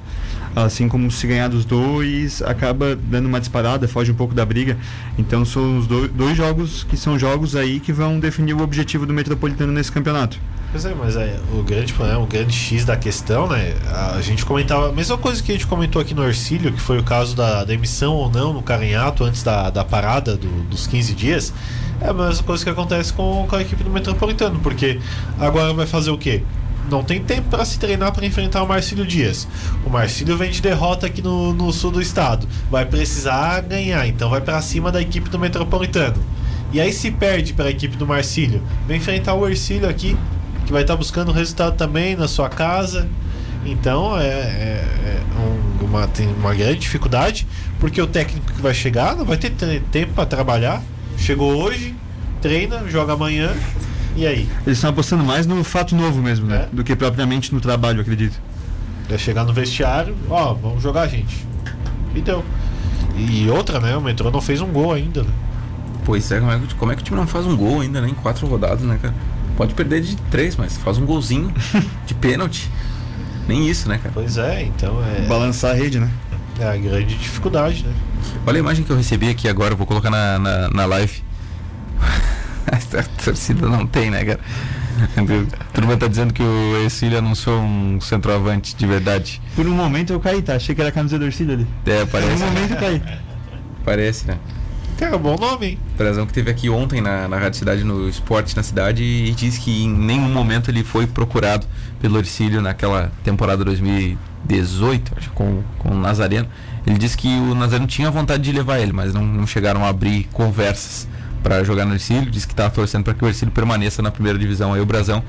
Assim como se ganhar dos dois, acaba dando uma disparada, foge um pouco da briga. Então são os dois, dois jogos que são jogos aí que vão definir o objetivo do Metropolitano nesse campeonato. Pois é, mas é, o grande problema, o grande X da questão, né? A gente comentava a mesma coisa que a gente comentou aqui no Ercílio, que foi o caso da, da emissão ou não no Carinhato antes da, da parada do, dos 15 dias. É a mesma coisa que acontece com, com a equipe do Metropolitano, porque agora vai fazer o quê? não tem tempo para se treinar para enfrentar o Marcílio Dias. O Marcílio vem de derrota aqui no, no sul do estado. Vai precisar ganhar, então vai para cima da equipe do Metropolitano. E aí se perde para a equipe do Marcílio. Vem enfrentar o Ercílio aqui, que vai estar tá buscando resultado também na sua casa. Então é, é, é um, uma, tem uma grande dificuldade, porque o técnico que vai chegar não vai ter tempo para trabalhar. Chegou hoje, treina, joga amanhã, e aí? Eles estão apostando mais no fato novo mesmo, né? É. Do que propriamente no trabalho, acredito. É chegar no vestiário, ó, vamos jogar, gente. Então. E outra, né? O metrô não fez um gol ainda, né? Pois é, como é, que, como é que o time não faz um gol ainda, né? Em quatro rodadas, né, cara? Pode perder de três, mas faz um golzinho de pênalti. Nem isso, né, cara? Pois é, então é. Balançar a rede, né? É a grande dificuldade, né? Olha a imagem que eu recebi aqui agora, vou colocar na, na, na live. a torcida não tem, né, cara? a turma tá dizendo que o Ercílio anunciou um centroavante de verdade. Por um momento eu caí, tá? Achei que era a camisa do Ercílio ali. É, parece. Por um momento eu caí. Parece, né? Cara, bom nome, hein? Brazão que teve aqui ontem na, na Rádio Cidade, no Esporte na Cidade, e disse que em nenhum momento ele foi procurado pelo Ercílio naquela temporada 2018, acho, com, com o Nazareno. Ele disse que o Nazareno tinha vontade de levar ele, mas não, não chegaram a abrir conversas para jogar no Ercílio. Disse que estava torcendo para que o Ercílio permaneça na primeira divisão aí, o Brazão.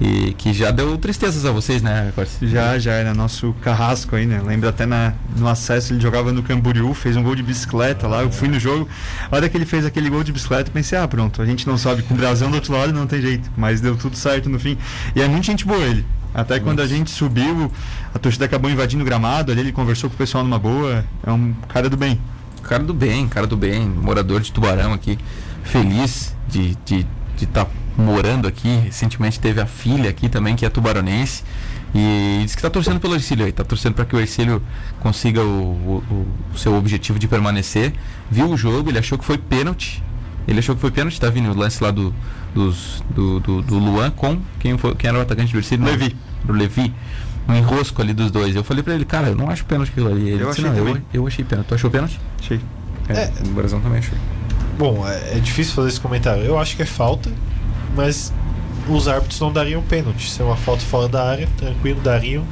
E que já deu tristezas a vocês, né, Já, já era nosso carrasco aí, né? Lembro até na, no acesso, ele jogava no Camboriú, fez um gol de bicicleta lá. Eu fui no jogo. A hora que ele fez aquele gol de bicicleta, pensei, ah, pronto, a gente não sobe com o Brazão do outro lado, não tem jeito. Mas deu tudo certo no fim. E é muito gente boa ele. Até quando a gente subiu, a torcida acabou invadindo o gramado, ali ele conversou com o pessoal numa boa. É um cara do bem. Cara do bem, cara do bem, morador de Tubarão aqui, feliz de estar de, de tá morando aqui. Recentemente teve a filha aqui também, que é tubaronense. E diz que está torcendo pelo Ercílio aí, está torcendo para que o Ercílio consiga o, o, o, seu objetivo de permanecer. Viu o jogo, ele achou que foi pênalti. Ele achou que foi pênalti, tá vindo o lance lá do, dos, do, do, do, Luan com quem, foi, quem era o atacante do Ercílio? Levi. O Levi. Um enrosco ali dos dois. Eu falei para ele, cara, eu não acho pênalti aquilo ali. Ele eu disse, achei não, eu, eu, achei pênalti. Tu achou pênalti? Achei. É, é. O Brasil também achou. Bom, é, é difícil fazer esse comentário. Eu acho que é falta, mas os árbitros não dariam pênalti. Se é uma falta fora da área, tranquilo, dariam.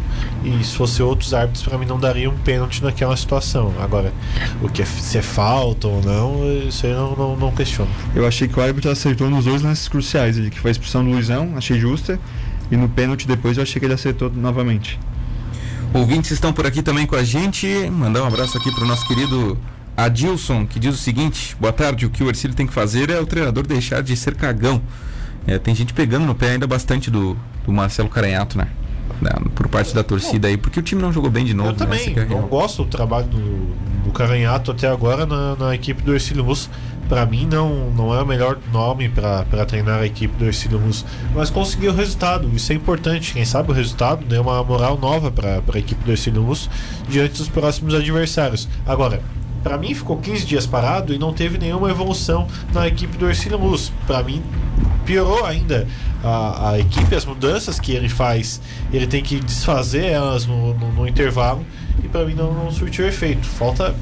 E se fosse outros árbitros, para mim, não dariam pênalti naquela situação. Agora, o que é, se é falta ou não, isso aí eu não, não, não questiono. Eu achei que o árbitro acertou nos dois lances cruciais. Ele que foi a expulsão do Luizão, achei justa. E no pênalti depois eu achei que ele acertou novamente. Ouvintes estão por aqui também com a gente. Mandar um abraço aqui para o nosso querido Adilson, que diz o seguinte: boa tarde, o que o Ercílio tem que fazer é o treinador deixar de ser cagão. É, tem gente pegando no pé ainda bastante do, do Marcelo Caranhato, né? por parte da torcida aí, porque o time não jogou bem de novo. Eu também não gosto do trabalho do, do Caranhato até agora na, na equipe do Ercílio Luz. Para mim, não, não é o melhor nome para treinar a equipe do Ercílio Luz, mas conseguiu o resultado. Isso é importante. Quem sabe o resultado deu uma moral nova para a equipe do Ercílio Luz diante dos próximos adversários. Agora, para mim ficou 15 dias parado e não teve nenhuma evolução na equipe do Ercílio Luz. Para mim piorou ainda a, a, equipe, as mudanças que ele faz, ele tem que desfazer elas no, no, no intervalo e para mim não, não surtiu efeito. Falta,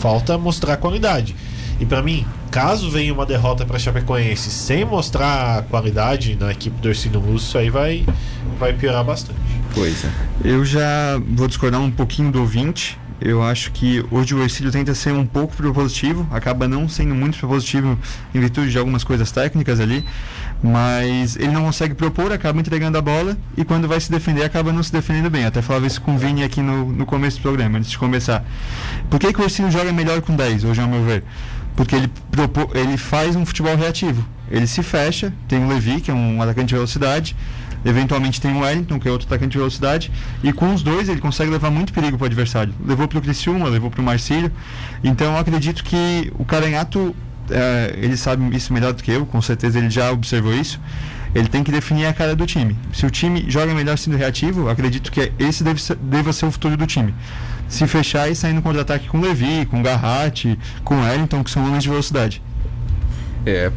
falta mostrar qualidade. E para mim, caso venha uma derrota para Chapecoense sem mostrar qualidade na equipe do Ercílio Luz, isso aí vai, vai piorar bastante. Pois é. Eu já vou discordar um pouquinho do ouvinte. Eu acho que hoje o Ercílio tenta ser um pouco propositivo, acaba não sendo muito propositivo em virtude de algumas coisas técnicas ali, mas ele não consegue propor, acaba entregando a bola e quando vai se defender acaba não se defendendo bem. Até falava isso com o Vini aqui no, no começo do programa, antes de começar. Por que, que o Ercílio joga melhor com 10, hoje ao meu ver? Porque ele, propor, ele faz um futebol reativo. Ele se fecha, tem o Levi, que é um atacante de velocidade, Eventualmente tem o Wellington, que é outro atacante de velocidade. E com os dois ele consegue levar muito perigo para o adversário. Levou para o Criciúma, levou para o Marcílio. Então eu acredito que o Caranhato, é, ele sabe isso melhor do que eu, com certeza ele já observou isso. Ele tem que definir a cara do time. Se o time joga melhor sendo reativo, acredito que esse deve ser, deva ser o futuro do time. Se fechar e sair no contra-ataque com o Levi, com o Garratti, com o Wellington, que são homens de velocidade. É,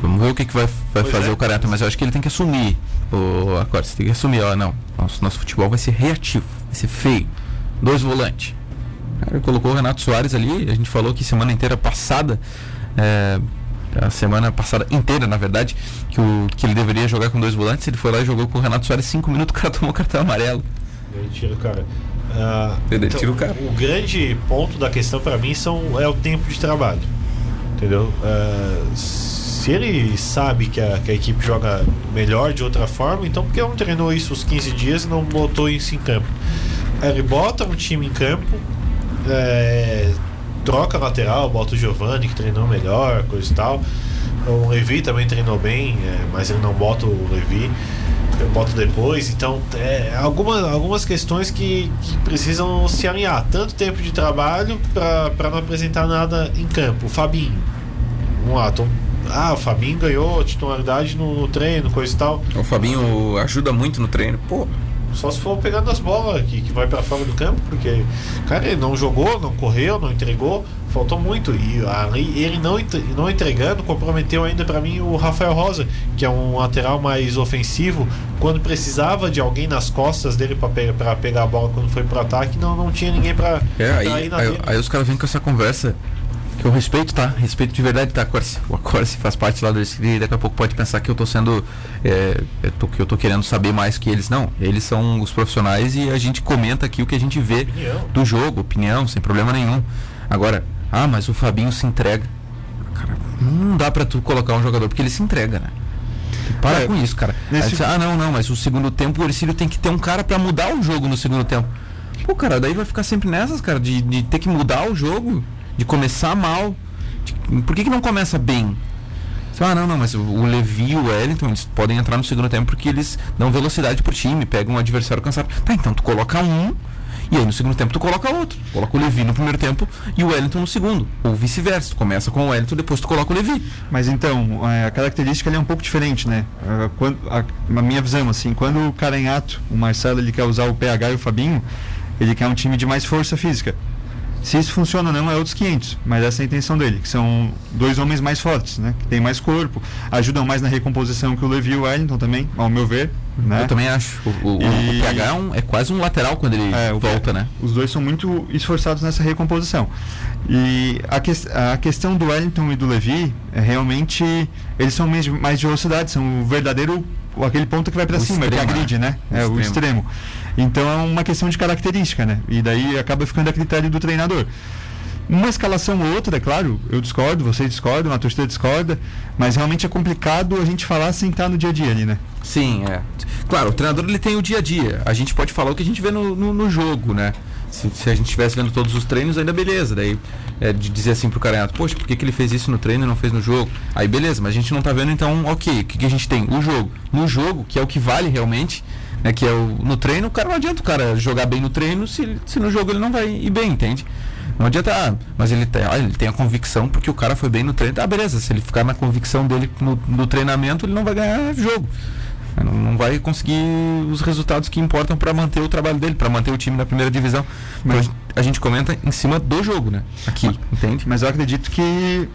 vamos ver o que, que vai, vai fazer é. o Caranhato, mas eu acho que ele tem que assumir o Acorde, você tem que assumir, ó, não. Nosso, nosso futebol vai ser reativo, vai ser feio. Dois volantes. Cara, colocou o Renato Soares ali, a gente falou que semana inteira passada, é, a semana passada inteira, na verdade, que, o, que ele deveria jogar com dois volantes, ele foi lá e jogou com o Renato Soares cinco minutos, o cara tomou cartão amarelo. Ele tira o cara. Uh, ele então, tira o cara. O grande ponto da questão para mim são, é o tempo de trabalho. Entendeu? Uh, se ele sabe que a, que a equipe joga melhor de outra forma, então por que não treinou isso os 15 dias e não botou isso em campo? Ele bota um time em campo, é, troca lateral, bota o Giovanni que treinou melhor, coisa e tal. O Levi também treinou bem, é, mas ele não bota o Levi, eu boto depois. Então, é, algumas, questões que, que precisam se alinhar. Tanto tempo de trabalho para não apresentar nada em campo. O Fabinho, vamos lá, tô ah, o Fabinho ganhou titularidade no, no, treino, coisa e tal. O Fabinho ajuda muito no treino, pô. Só se for pegando as bolas que, que vai para fora do campo, porque, cara, ele não jogou, não correu, não entregou. Faltou muito. E ele não, não entregando comprometeu ainda para mim o Rafael Rosa, que é um lateral mais ofensivo. Quando precisava de alguém nas costas dele para pegar, pegar a bola quando foi pro ataque, não, não tinha ninguém para é, aí, aí, aí os caras vêm com essa conversa que eu respeito, tá? Respeito de verdade, tá, Corse? O Corse faz parte lá do e daqui a pouco pode pensar que eu tô sendo. É, é, tô, que eu tô querendo saber mais que eles. Não, eles são os profissionais e a gente comenta aqui o que a gente vê opinião. do jogo, opinião, sem problema nenhum. Agora, ah, mas o Fabinho se entrega. Cara, não dá pra tu colocar um jogador porque ele se entrega, né? Para é, com isso, cara. Nesse... ah, não, não, mas o segundo tempo o Ercílio tem que ter um cara para mudar o jogo no segundo tempo. Pô, cara, daí vai ficar sempre nessas, cara, de, de ter que mudar o jogo de começar mal. De, por que, que não começa bem? Ah, não, não, mas o Levi e o Wellington eles podem entrar no segundo tempo porque eles dão velocidade pro time, pegam um adversário cansado. Tá, então tu coloca um e aí no segundo tempo tu coloca outro. Coloca o Levi no primeiro tempo e o Wellington no segundo. Ou vice-versa. Começa com o Wellington, depois tu coloca o Levi. Mas então, é, a característica é um pouco diferente, né? É, quando, a, a minha visão, assim, quando o Caranhato, o Marcelo, ele quer usar o PH e o Fabinho, ele quer um time de mais força física. Se isso funciona ou não é outros 500, mas essa é a intenção dele, que são dois homens mais fortes, né? Que tem mais corpo, ajudam mais na recomposição que o Levi e o Wellington também, ao meu ver. Né? Eu também acho. O, o, e... o PH é, um, é, quase um lateral quando ele é, volta, né? Os dois são muito esforçados nessa recomposição. E a, que, a questão do Wellington e do Levi é realmente eles são mais, mais de velocidade, são o verdadeiro aquele ponto que vai para cima, extremo, que é a grid, né? né? É o extremo. extremo. Então é uma questão de característica, né? E daí acaba ficando a critério do treinador. Uma escalação ou outra, é claro, eu discordo, vocês discordam, a torcida discorda, mas realmente é complicado a gente falar sem estar no dia a dia ali, né? Sim, é. Claro, o treinador ele tem o dia a dia. A gente pode falar o que a gente vê no, no, no jogo, né? Se, se, a gente estivesse vendo todos os treinos, ainda beleza. Daí é, de dizer assim pro cara, poxa, por que, que ele fez isso no treino e não fez no jogo? Aí beleza, mas a gente não tá vendo, então, ok, o que, que a gente tem? O jogo. No jogo, que é o que vale realmente, né, que é o, no treino, o cara não adianta o cara jogar bem no treino se, se no jogo ele não vai ir bem, entende? Não adianta, ah, mas ele tem, ah, ele tem a convicção porque o cara foi bem no treino. Ah, beleza, se ele ficar na convicção dele no, no treinamento, ele não vai ganhar jogo. Não, não vai conseguir os resultados que importam para manter o trabalho dele, para manter o time na primeira divisão. Mas então, a gente comenta em cima do jogo, né? Aqui, mas, entende? Mas eu acredito que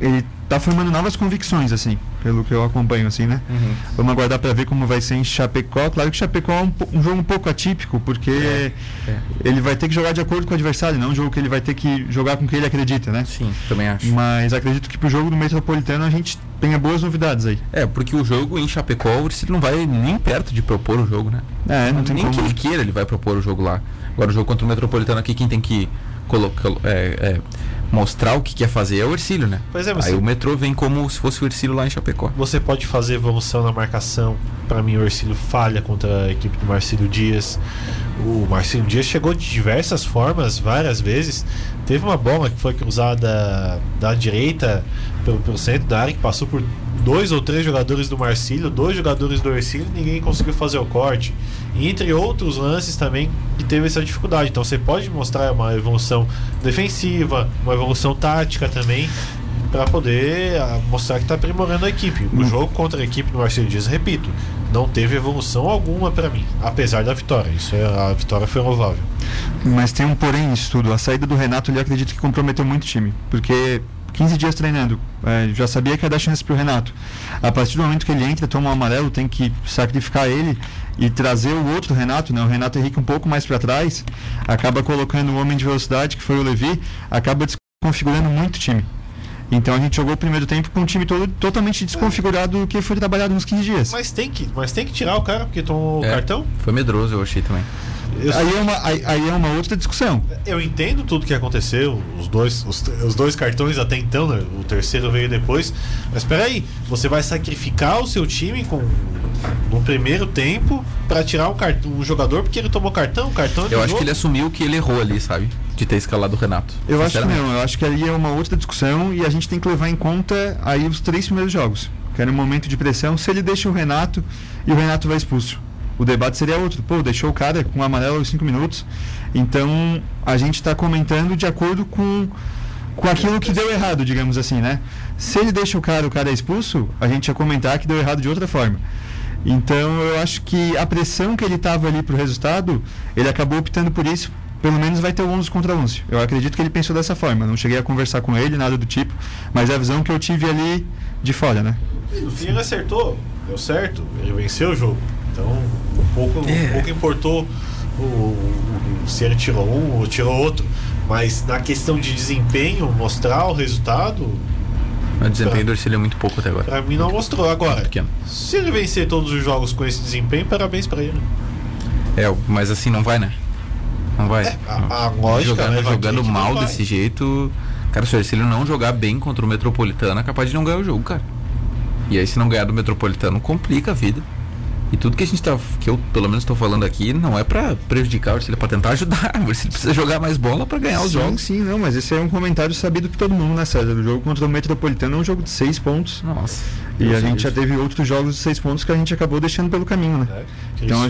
ele tá formando novas convicções, assim, pelo que eu acompanho, assim, né? Uhum. Vamos aguardar para ver como vai ser em Chapecó. Claro que Chapecó é um, um jogo um pouco atípico, porque é, é. ele vai ter que jogar de acordo com o adversário, não um jogo que ele vai ter que jogar com quem ele acredita, né? Sim, também acho. Mas acredito que pro jogo do Metropolitano a gente tenha boas novidades aí. É, porque o jogo em Chapecó, ele não vai nem perto de propor o jogo, né? É, não tem Nem como. que ele queira, ele vai propor o jogo lá. Agora o jogo contra o Metropolitano aqui, quem tem que colocar... É, é, mostrar o que quer fazer é o Ercílio, né? Pois é, você... Aí o metrô vem como se fosse o Ercílio lá em Chapecó. Você pode fazer evolução na marcação. Para mim, o Ercílio falha contra a equipe do Marcílio Dias. O Marcílio Dias chegou de diversas formas, várias vezes. Teve uma bola que foi cruzada da direita pelo, pelo centro da área, que passou por dois ou três jogadores do Marcílio, dois jogadores do Ercílio, ninguém conseguiu fazer o corte. Entre outros lances também que teve essa dificuldade. Então você pode mostrar uma evolução defensiva, uma evolução tática também, para poder ah, mostrar que está aprimorando a equipe. O hum. jogo contra a equipe do Marcelo Dias, repito, não teve evolução alguma para mim, apesar da vitória. Isso é, a vitória foi louvável. Mas tem um porém nisso tudo. A saída do Renato, ele acredito que comprometeu muito o time, porque 15 dias treinando. É, já sabia que ia dar chance para o Renato. A partir do momento que ele entra, toma o um amarelo, tem que sacrificar ele e trazer o outro Renato, né? O Renato Henrique um pouco mais para trás, acaba colocando o homem de velocidade, que foi o Levi, acaba desconfigurando muito o time. Então a gente jogou o primeiro tempo com um time todo totalmente desconfigurado do que foi trabalhado nos 15 dias. Mas tem que, mas tem que tirar o cara porque tomou o é, cartão? Foi medroso, eu achei também. Eu aí, é uma, aí, aí, é uma outra discussão. Eu entendo tudo que aconteceu, os dois, os, os dois cartões até então, né? o terceiro veio depois. Mas espera aí, você vai sacrificar o seu time com no primeiro tempo para tirar um, cartão, um jogador porque ele tomou cartão, cartão. Eu acho jogo. que ele assumiu que ele errou ali, sabe? De ter escalado o Renato. Eu acho que não, eu acho que ali é uma outra discussão e a gente tem que levar em conta aí os três primeiros jogos. Que era um momento de pressão, se ele deixa o Renato e o Renato vai expulso o debate seria outro. Pô, deixou o cara com o amarelo aos 5 minutos. Então, a gente está comentando de acordo com, com aquilo que deu errado, digamos assim, né? Se ele deixa o cara, o cara é expulso, a gente ia comentar que deu errado de outra forma. Então, eu acho que a pressão que ele estava ali para o resultado, ele acabou optando por isso pelo menos vai ter o 11 contra 11. Eu acredito que ele pensou dessa forma. Não cheguei a conversar com ele, nada do tipo, mas é a visão que eu tive ali de fora, né? no fim ele acertou, deu certo, ele venceu o jogo. Então, pouco, é. pouco importou o, o, se ele tirou um ou tirou outro. Mas na questão de desempenho, mostrar o resultado. O desempenho pra, do Ercílio é muito pouco até agora. Pra mim não mostrou. Agora, é se ele vencer todos os jogos com esse desempenho, parabéns pra ele. É, mas assim não vai, né? Não vai. É, a, a lógica, jogando, né, jogando mal desse jeito. Cara, se o Ercílio não jogar bem contra o Metropolitano, é capaz de não ganhar o jogo, cara. E aí, se não ganhar do Metropolitano, complica a vida. E tudo que a gente tá, que eu pelo menos estou falando aqui, não é para prejudicar o Ercílio, é para tentar ajudar. O Ercílio precisa jogar mais bola para ganhar sim, os jogos. Sim, não, mas esse é um comentário sabido por todo mundo, né, César? O jogo contra o Metropolitano é um jogo de seis pontos. Nossa. E a gente já teve outros jogos de seis pontos que a gente acabou deixando pelo caminho, né? É, então, a,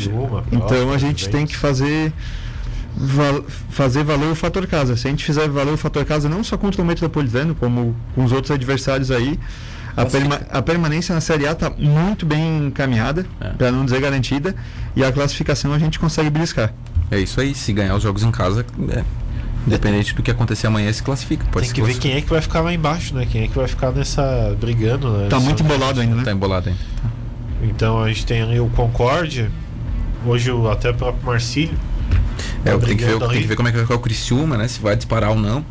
então a gente tem que fazer val, fazer valer o fator casa. Se a gente fizer valer o fator casa não só contra o Metropolitano, como com os outros adversários aí, a, perma a, permanência na Série A está muito bem encaminhada, é. para não dizer garantida, e a classificação a gente consegue beliscar. É isso aí, se ganhar os jogos em casa, é, independente do que acontecer amanhã, se classifica. Pode Tem que ver quem é que vai ficar lá embaixo, né? Quem é que vai ficar nessa. brigando. Né? Tá muito embolado ainda, né? Tá embolado ainda. Tá. Então a gente tem ali o Concórdia, hoje o, até o próprio Marcílio. É, tá tem que, ver, tem que ver como é que vai ficar o Criciúma, né? Se vai disparar ou não.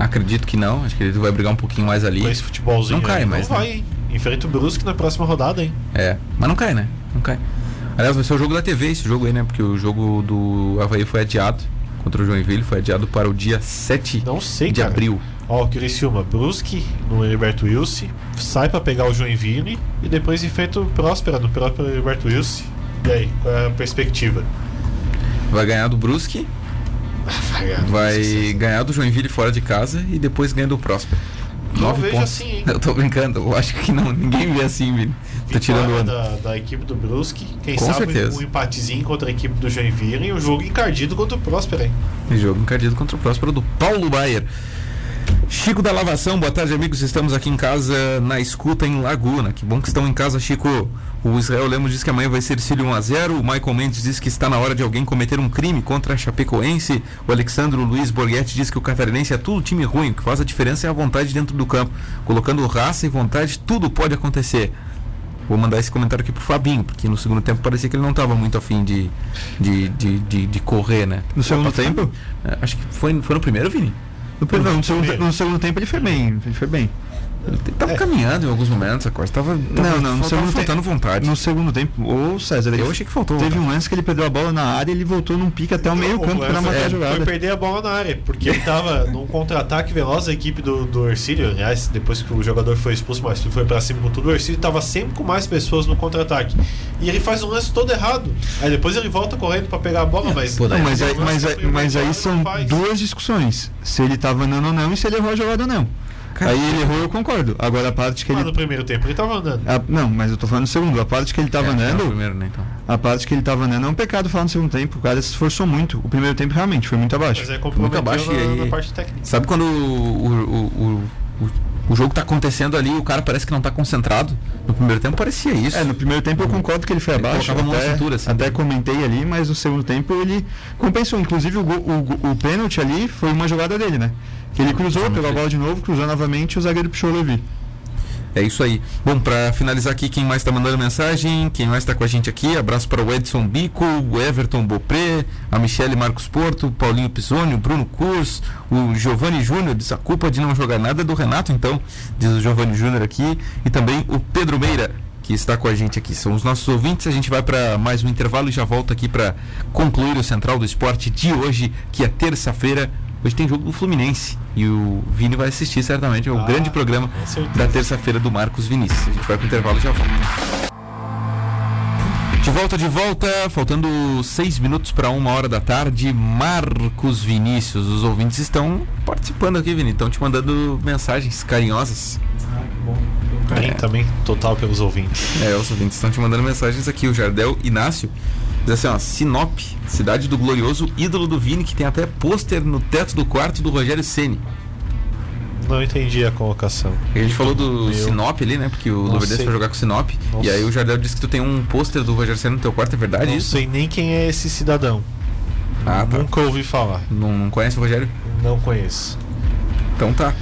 Acredito que não. Acho que ele vai brigar um pouquinho mais ali. Com esse futebolzinho. Não cai, mas. Não vai, hein? Enfrenta o Brusque na próxima rodada, hein? É. Mas não cai, né? Não cai. Aliás, vai ser o jogo da TV esse jogo aí, né? Porque o jogo do Havaí foi adiado contra o Joinville, foi adiado para o dia 7 não sei, de cara. abril. Ó, o Criciúma, Brusque no Heriberto Wilson, sai para pegar o Joinville e depois enfrenta o Próspera no próprio Heriberto Wilson. E aí, qual é a perspectiva? Vai ganhar do Brusque vai ganhar do Joinville fora de casa e depois ganha do Próspero. Nove pontos. assim, hein? Eu tô brincando, eu acho que não, ninguém vê assim, Vini. Tô tirando onda. Da, da equipe do Brusque, quem Com sabe certeza. um empatezinho contra a equipe do Joinville e um jogo encardido contra o Próspero, hein? E jogo encardido contra o Próspero do Paulo Baier. Chico da Lavação, boa tarde, amigos. Estamos aqui em casa na escuta em Laguna. Que bom que estão em casa, Chico. O Israel Lemos diz que amanhã vai ser Cílio 1x0. O Michael Mendes diz que está na hora de alguém cometer um crime contra a Chapecoense. O Alexandro Luiz Borghetti diz que o Catarinense é tudo time ruim. O que faz a diferença é a vontade dentro do campo. Colocando raça e vontade, tudo pode acontecer. Vou mandar esse comentário aqui pro Fabinho, porque no segundo tempo parecia que ele não estava muito afim de, de, de, de, de correr, né? No segundo tempo? É, acho que foi, foi no primeiro, Vini? No, não, no, segundo, no segundo tempo ele foi bem. Ele foi bem. Ele tava é. caminhando em alguns momentos, a coisa tava, tava, não, não, no segundo faltando vontade. No segundo tempo, o César, eu achei que faltou. Teve um lance que ele perdeu a bola na área e ele voltou num pique até o meio campo para matar é, a jogada. Foi perder a bola na área, porque ele tava num contra-ataque veloz a equipe do, do Ercílio, aliás, depois que o jogador foi expulso, mas foi para cima com tudo, o Ercílio tava sempre com mais pessoas no contra-ataque. E ele faz um lance todo errado. Aí depois ele volta correndo para pegar a bola, mas não, mas, aí, mas, aí, mas aí são duas discussões, se ele tava andando ou não e se ele errou a jogada ou não. Cara, Aí ele errou, eu concordo. Agora a parte que mas ele. no primeiro tempo ele tava andando. A... Não, mas eu tô falando no segundo. A parte que ele tava é, andando. Primeiro, né, então. A parte que ele tava andando é um pecado falar no segundo tempo. O cara se esforçou muito. O primeiro tempo realmente foi muito abaixo. Mas é muito abaixo na, e aí... na parte técnica. Sabe quando o, o, o, o, jogo tá acontecendo ali o cara parece que não tá concentrado? No primeiro tempo parecia isso. É, no primeiro tempo eu concordo que ele foi ele abaixo. Até, cintura, assim, até comentei ali, mas no segundo tempo ele compensou. Inclusive o, o, o pênalti ali foi uma jogada dele, né? Ele cruzou, pegou a bola de novo, cruzou novamente e o zagueiro puxou o Levi. É isso aí. Bom, para finalizar aqui, quem mais está mandando mensagem, quem mais está com a gente aqui, abraço para o Edson Bico, o Everton Bopré, a Michele Marcos Porto, Paulinho Pisoni, o Bruno Curs, o Giovanni Júnior, diz a culpa de não jogar nada é do Renato, então, diz o Giovanni Júnior aqui, e também o Pedro Meira, que está com a gente aqui. São os nossos ouvintes, a gente vai para mais um intervalo e já volta aqui para concluir o Central do Esporte de hoje, que é terça-feira, Hoje tem jogo do Fluminense e o Vini vai assistir certamente. É o ah, grande programa da terça-feira do Marcos Vinícius. A gente vai para o intervalo e já volta. De volta, de volta, faltando seis minutos para uma hora da tarde, Marcos Vinícius. Os ouvintes estão participando aqui, Vini, estão te mandando mensagens carinhosas. Ah, que bom. Carinho é. também total pelos ouvintes. É, os ouvintes estão te mandando mensagens aqui. O Jardel Inácio Diz assim, ó, Sinop, cidade do glorioso ídolo do Vini, que tem até pôster no teto do quarto do Rogério Ceni. Não entendi a colocação. A gente falou do Meu. Sinop ali, né? Porque o Luverdense foi jogar com o Sinop. E aí o Jardel disse que tu tem um pôster do Rogério Ceni no teu quarto, é verdade Não isso? Sei nem quem é esse cidadão. Ah, tá. Nunca ouvi falar. Não, não conhece o Rogério? Não conheço. Então tá.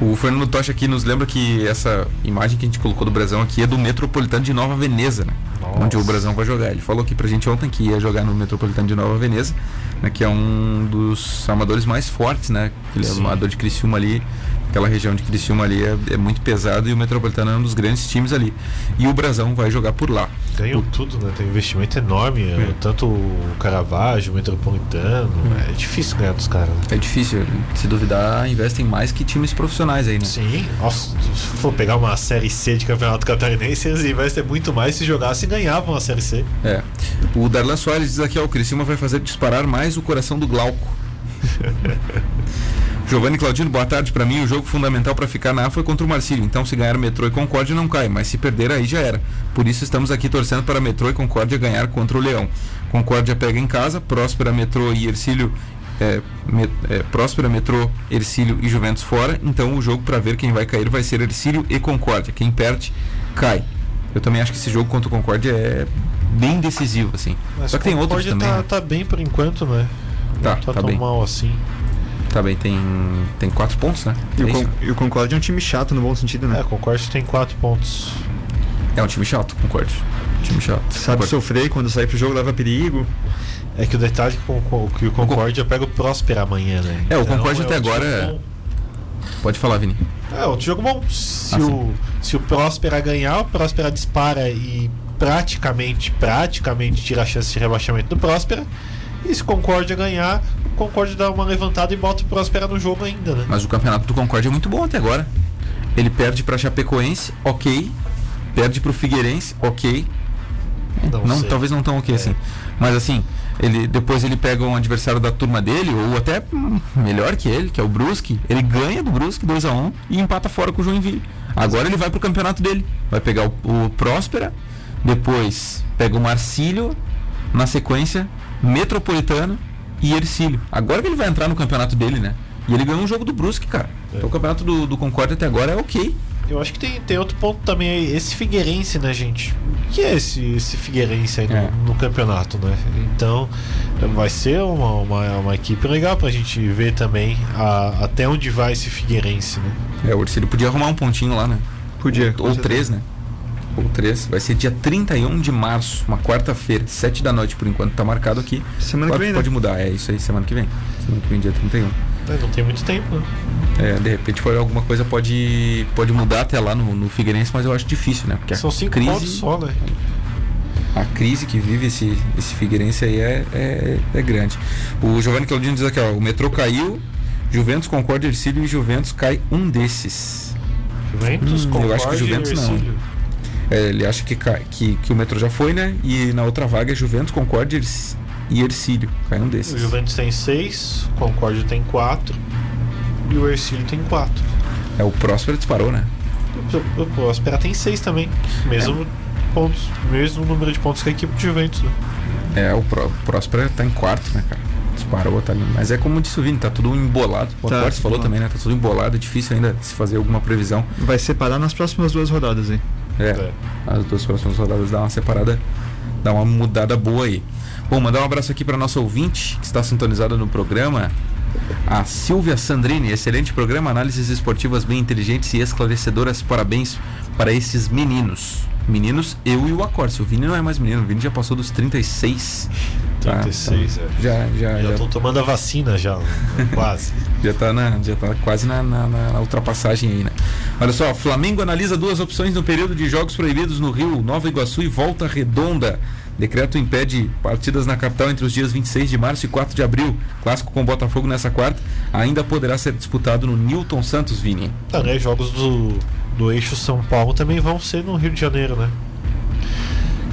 O Fernando Tocha aqui nos lembra que essa imagem que a gente colocou do Brasão aqui é do Metropolitano de Nova Veneza, né? Onde o Brasão vai jogar. Ele falou aqui pra gente ontem que ia jogar no Metropolitano de Nova Veneza, né? Que é um dos amadores mais fortes, né? Ele é um amador de Criciúma ali aquela região de Criciúma ali é, é, muito pesado e o Metropolitano é um dos grandes times ali. E o Brasão vai jogar por lá. Ganhou tudo, né? Tem um investimento enorme, é. tanto o Caravaggio, o Metropolitano. É. é difícil ganhar dos caras. Né? É difícil. Se duvidar, investem mais que times profissionais aí, né? Sim. Nossa, se for pegar uma Série C de Campeonato Catarinense, eles investem muito mais se jogassem ganhavam a Série C. É. O Darlan Soares diz aqui, ó, o Criciúma vai fazer disparar mais o coração do Glauco. Giovanni Claudino, boa tarde. Para mim, o jogo fundamental para ficar na A foi contra o Marcílio. Então, se ganhar Metrô e Concórdia, não cai. Mas se perder, aí já era. Por isso, estamos aqui torcendo para Metrô e Concórdia ganhar contra o Leão. Concórdia pega em casa, Próspera, Metrô e Ercílio. É, met, é, Próspera, Metrô, Ercílio e Juventus fora. Então, o jogo para ver quem vai cair vai ser Ercílio e Concórdia. Quem perde, cai. Eu também acho que esse jogo contra o Concórdia é bem decisivo, assim. Mas Só que tem outros também. Tá, né? tá bem por enquanto, né? Tá, não tá, tá tão bem. mal assim também tem, tem quatro pontos, né? E, é o, Con e o Concorde é um time chato no bom sentido, né? É, o Concorde tem quatro pontos. É um time chato, Concorde. Time chato. Sabe Concorde. sofrer quando sai pro jogo leva perigo. É que o detalhe é que o Concórdia pega o Próspera amanhã, né? É, o então, Concórdia é até agora. É... Pode falar, Vini. É, outro jogo bom. Se, ah, o, se o Próspera ganhar, o Próspera dispara e praticamente, praticamente tira a chance de rebaixamento do Próspera. E se Concórdia ganhar, o Concórdia dá uma levantada e bota o Próspera no jogo ainda, né? Mas o campeonato do Concórdia é muito bom até agora. Ele perde para Chapecoense, ok. Perde para o Figueirense, ok. Não, não talvez não tão ok é. assim. Mas assim, ele depois ele pega um adversário da turma dele, ou até melhor que ele, que é o Brusque. Ele ganha do Brusque 2 a 1 e empata fora com o Joinville. Agora ele vai pro campeonato dele. Vai pegar o, o Próspera, depois pega o Marcílio, na sequência Metropolitano e Ercílio. Agora que ele vai entrar no campeonato dele, né? E ele ganhou um jogo do Brusque, cara. É. Então o campeonato do, do Concorde até agora é ok. Eu acho que tem, tem outro ponto também aí, esse Figueirense, né, gente? O que é esse, esse Figueirense aí no, é. no campeonato, né? Então, vai ser uma, uma, uma, equipe legal pra gente ver também a, até onde vai esse Figueirense, né? É, o Ercílio podia arrumar um pontinho lá, né? Podia. Ou, ou três, né? Ou 3, vai ser dia 31 de março, uma quarta-feira, 7 da noite por enquanto tá marcado aqui. Semana pode, que vem, Pode né? mudar, é isso aí, semana que vem. Semana que vem, dia 31. É, não tem muito tempo, né? É, de repente foi alguma coisa pode, pode mudar até lá no, no Figueirense, mas eu acho difícil, né? Porque São cinco crise, pontos só, né? A crise que vive esse, esse Figueirense aí é, é, é grande. O Giovanni Claudino diz aqui, ó, o metrô caiu, Juventus, Concórdia, Ercílio e Juventus cai um desses. Juventus, hum, Eu acho que Juventus não. É, ele acha que, que, que o metrô já foi, né? E na outra vaga é Juventus, Concórdia e Ercílio. Cai um desses. O Juventus tem seis, o Concórdia tem quatro e o Ercílio tem quatro. É, o Próspera disparou, né? O, o Próspera tem seis também. Mesmo é. pontos, mesmo número de pontos que a equipe de Juventus. Né? É, o Pró Próspera tá em quarto, né, cara? Disparou, tá ali. Mas é como disse o Vini, tá tudo embolado. O tá, falou também, né? Tá tudo embolado, é difícil ainda se fazer alguma previsão. Vai separar nas próximas duas rodadas, hein? É, é, as duas próximas rodadas dá uma separada, dá uma mudada boa aí. Bom, mandar um abraço aqui para nossa ouvinte que está sintonizada no programa, a Silvia Sandrini. Excelente programa, análises esportivas bem inteligentes e esclarecedoras. Parabéns para esses meninos. Meninos, eu e o Acorde. O Vini não é mais menino, o Vini já passou dos 36. 36, tá, é. Já já já estão tomando a vacina já, quase. já tá na, já tá quase na, na, na, ultrapassagem aí, né? Olha só, Flamengo analisa duas opções no período de jogos proibidos no Rio, Nova Iguaçu e Volta Redonda. Decreto impede partidas na capital entre os dias 26 de março e 4 de abril. Clássico com Botafogo nessa quarta ainda poderá ser disputado no Newton Santos, Vini. Tá, né? Jogos do do eixo São Paulo também vão ser no Rio de Janeiro, né?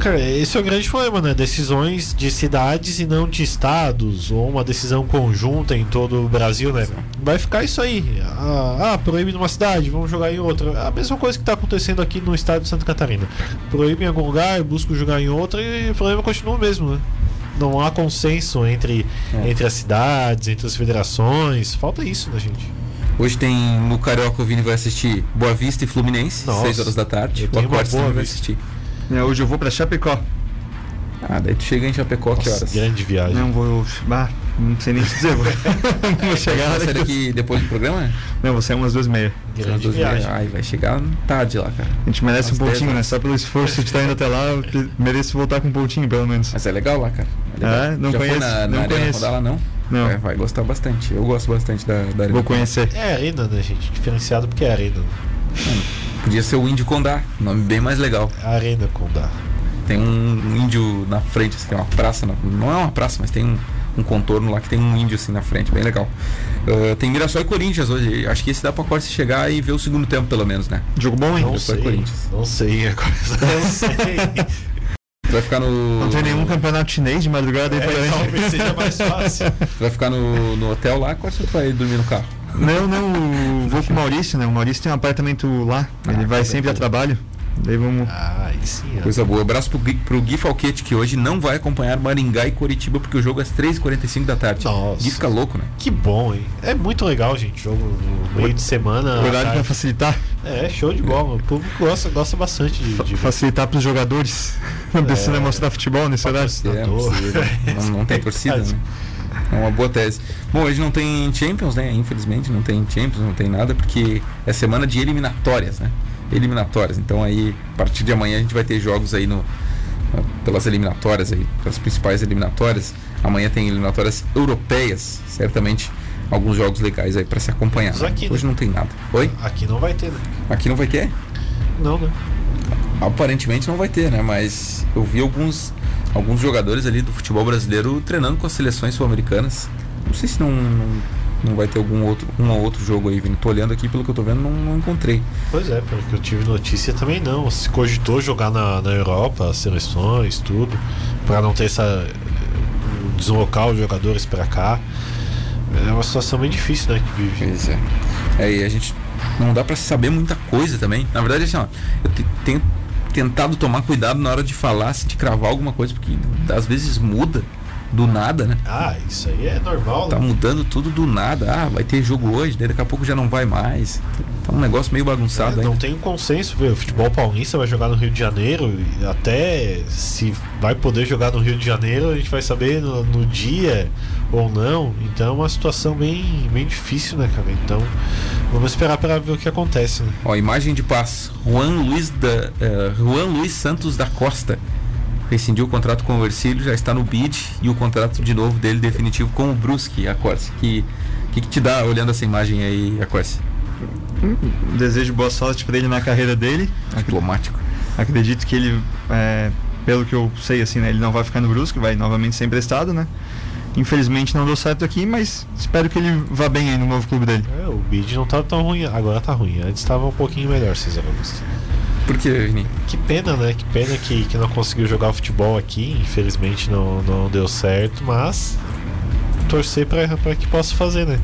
Cara, esse é o grande problema, né? Decisões de cidades e não de estados, ou uma decisão conjunta em todo o Brasil, né? Vai ficar isso aí. Ah, ah proíbe numa cidade, vamos jogar em outra. A mesma coisa que está acontecendo aqui no estado de Santa Catarina. Proíbe em algum lugar, busco jogar em outra e o problema continua o mesmo, né? Não há consenso entre, é. entre as cidades, entre as federações. Falta isso, né, gente? Hoje tem no Carioca o Vini vai assistir Boa Vista e Fluminense, Nossa, 6 horas da tarde. O Acorde também vai assistir. É, hoje eu vou para Chapecó. Ah, daí tu chega em Chapecó Nossa, que horas? Grande viagem. Não vou. Bah, Não sei nem dizer. vou chegar Você daqui depois do programa? Não, você é umas duas e meia. Grande viagem. Ai, vai chegar tarde lá, cara. A gente merece um pontinho, né? Só pelo esforço de estar indo até lá, eu mereço voltar com um pontinho, pelo menos. Mas é legal lá, cara. É, legal. é não Já conheço. na, não na conheço. lá, não? Não. É, vai gostar bastante. Eu gosto bastante da, da Vou conhecer. É arena, né, gente? Diferenciado porque é arena. Podia ser o Índio Condá, nome bem mais legal. Arena Condá. Tem um índio na frente, assim, tem uma praça, não é uma praça, mas tem um, um contorno lá que tem um índio assim na frente, bem legal. Uh, tem Mirassol e Corinthians hoje. Acho que esse dá pra Corse chegar e ver o segundo tempo, pelo menos, né? Jogo bom, hein? Não Mirassol e sei, Corinthians. não sei agora. Não sei. Vai ficar no. Não tem nenhum campeonato chinês de madrugada aí É, pra talvez seja mais fácil. Vai ficar no, no hotel lá, Corse tu vai dormir no carro? Não, não, vou com o Maurício, né? O Maurício tem um apartamento lá. Ele Ah, vai tá sempre a bem. trabalho. Daí vamos. Ah, sim. Coisa boa. Abraço pro Gui, pro Gui Falquete, que hoje não vai acompanhar Maringá e Coritiba, porque o jogo é às 3h45 da tarde. Nossa. Gui fica louco, né? Que bom, hein? É muito legal, gente. Jogo no meio de semana. Horário pra facilitar. É, show de bola. O público gosta, gosta bastante de, de facilitar pros jogadores. Não precisa É. mostrar futebol nesse horário. É, não, não tem torcida, né? É uma boa tese. Bom, hoje não tem Champions, né? Infelizmente não tem Champions, não tem nada, porque é semana de eliminatórias, né? Eliminatórias. Então aí, a partir de amanhã a gente vai ter jogos aí no pelas eliminatórias aí, pelas principais eliminatórias. Amanhã tem eliminatórias europeias, certamente alguns jogos legais aí para se acompanhar. Né? aqui, né? Hoje não tem nada. Oi? Aqui não vai ter, né? Aqui não vai ter? Não, né? Aparentemente não vai ter, né? Mas eu vi alguns, alguns jogadores ali do futebol brasileiro treinando com as seleções sul-americanas. Não sei se não, não, não vai ter algum outro, um ou outro jogo aí, Vini. Tô olhando aqui, pelo que eu tô vendo, não, não encontrei. Pois é, pelo que eu tive notícia também não. Se cogitou jogar na, na Europa, as seleções, tudo, pra não ter essa. deslocar os jogadores pra cá. É uma situação bem difícil, né? Que vive. Pois é. É, e a gente não dá pra saber muita coisa também. Na verdade, assim, ó, eu te- tenho tentado tomar cuidado na hora de falar, de cravar alguma coisa, porque às vezes muda do nada, né? Ah, isso aí é normal, Tá né? mudando tudo do nada. Ah, vai ter jogo hoje, daí daqui a pouco já não vai mais. Tá um negócio meio bagunçado É, não ainda. tem um consenso, viu? O futebol paulista vai jogar no Rio de Janeiro e até se vai poder jogar no Rio de Janeiro, a gente vai saber no, no dia ou não. Então é uma situação bem, bem difícil, né, cara? Então vamos esperar para ver o que acontece, né? Ó, imagem de paz. Juan Luiz, da, eh, Juan Luiz Santos da Costa rescindiu o contrato com o Ercílio, já está no bid e o contrato de novo dele definitivo com o Brusque, a Corse. Que, que, que te dá olhando essa imagem aí, a Corse? Desejo boa sorte pra ele na carreira dele. Diplomático. Acredito que ele, é, pelo que eu sei, assim, né, ele não vai ficar no Brusque, vai novamente ser emprestado, né? Infelizmente não deu certo aqui, mas espero que ele vá bem aí no novo clube dele. É, o bid não tá tão ruim, agora tá ruim. Antes estava um pouquinho melhor, César Augusto. Por que, Vini? Que pena, né? Que pena que, que não conseguiu jogar futebol aqui. Infelizmente não, não deu certo, mas torcer pra, pra que possa fazer, né?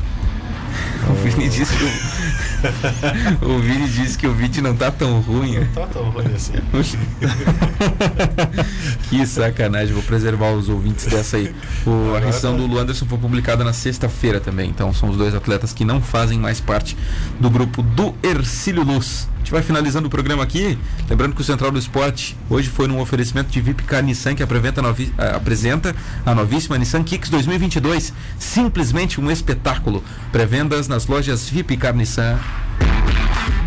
O Vini disse que o, o Vini disse que o vídeo não tá tão ruim. Não tá tão ruim assim. que sacanagem, vou preservar os ouvintes dessa aí. O, a rescisão do Luanderson foi publicada na sexta-feira também, então são os dois atletas que não fazem mais parte do grupo do Ercílio Luz. A gente vai finalizando o programa aqui, lembrando que o Central do Esporte hoje foi num oferecimento de VIP Car Nissan que apresenta, a novi- apresenta a novíssima Nissan Kicks 2022, simplesmente um espetáculo. Pré-vendas nas lojas VIP Car Nissan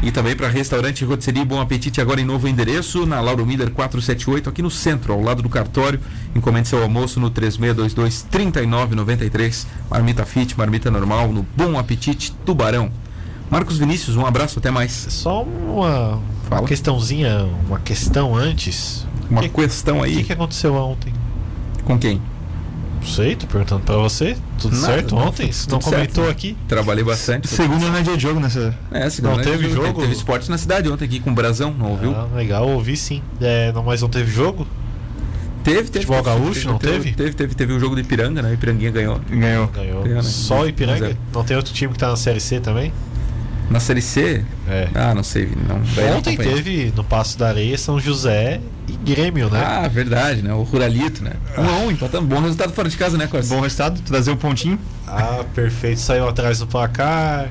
e também para restaurante rotisserie Bom Apetite, agora em novo endereço, na Lauro Miller 478, aqui no centro, ao lado do cartório. Encomende seu almoço no 3622-3993. Marmita Fit, marmita normal, no Bom Apetite Tubarão. Marcos Vinícius, um abraço, até mais. Só uma, uma questãozinha, uma questão antes. Uma que, questão O aí. que, que aconteceu ontem? Com quem? Não sei, tô perguntando pra você. Tudo Nada, certo não, ontem? tudo Você não certo. comentou aqui? Trabalhei bastante. Segunda não é dia de jogo nessa. É, segunda Não noite teve de jogo? Teve esporte na cidade ontem aqui com o Brasão, não ouviu? Ah, legal, ouvi sim. É, não, mas não teve jogo? Teve, teve. Futebol teve, gaúcho, não teve? Teve, teve, teve o jogo de Ipiranga, né? Ipiranguinha ganhou. Ganhou. Ganhou. Né? Só o Ipiranga? Zero. Não tem outro time que tá na Série C também? Na Série C? É. Ah, não sei, Vini, não. não Ontem acompanhei. teve no Passo da Areia São José e Grêmio, né? Ah, verdade, né? O Ruralito, né? Um a um, empatamos. Bom resultado fora de casa, né, Corsa? Bom resultado, trazer um pontinho. Ah, perfeito. Saiu atrás do placar.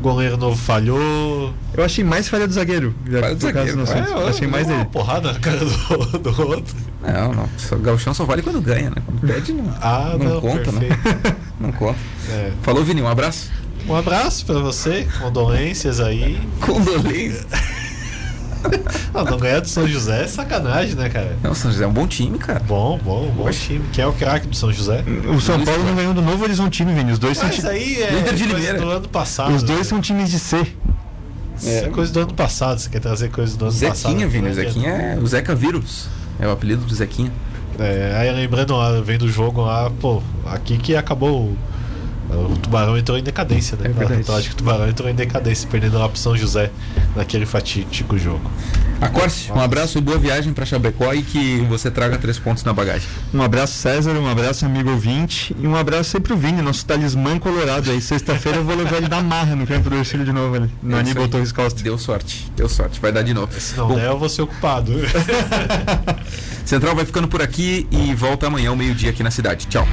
goleiro novo falhou. Eu achei mais falha do zagueiro. Falha do zagueiro. Caso, é, achei mais dele. Uma porrada na cara do, do outro. Não, não. O Galchão só vale quando ganha, né? Quando perde, não, ah, não, não conta, né? perfeito. né? Não conta. É. Falou, Vini, um abraço. Um abraço pra você, condolências aí. Condolências. não, não ganhar do São José é sacanagem, né, cara? Não, o São José é um bom time, cara. Bom, bom, bom Oxe. time. Quem é o craque do São José? O São Paulo não ganhou do Novo Horizontino, Vini. Os dois Mas são aí é Inter de coisa do ano passado. Os dois são times de C. É. é coisa do ano passado, você quer trazer coisa do ano Zequinha, passado. Zequinha, Vini. O Zequinha é o Zeca Vírus. É o apelido do Zequinha. É, aí lembrando lá, vendo o jogo lá, pô, aqui que acabou o Tubarão entrou em decadência, né? É o Atlético Tubarão entrou em decadência, perdendo lá pro São José naquele fatídico jogo. Acorce, um abraço e boa viagem para Chapecó e que você traga três pontos na bagagem. Um abraço, César, um abraço, amigo ouvinte, e um abraço aí pro Vini, nosso talismã colorado aí. Sexta-feira eu vou levar ele da marra no campo do Ercílio de novo ali, no Aníbal Torres Costa. Deu sorte, deu sorte, vai dar de novo. Se não Bom, der, eu vou ser ocupado. Central vai ficando por aqui e volta amanhã ao meio-dia aqui na cidade. Tchau.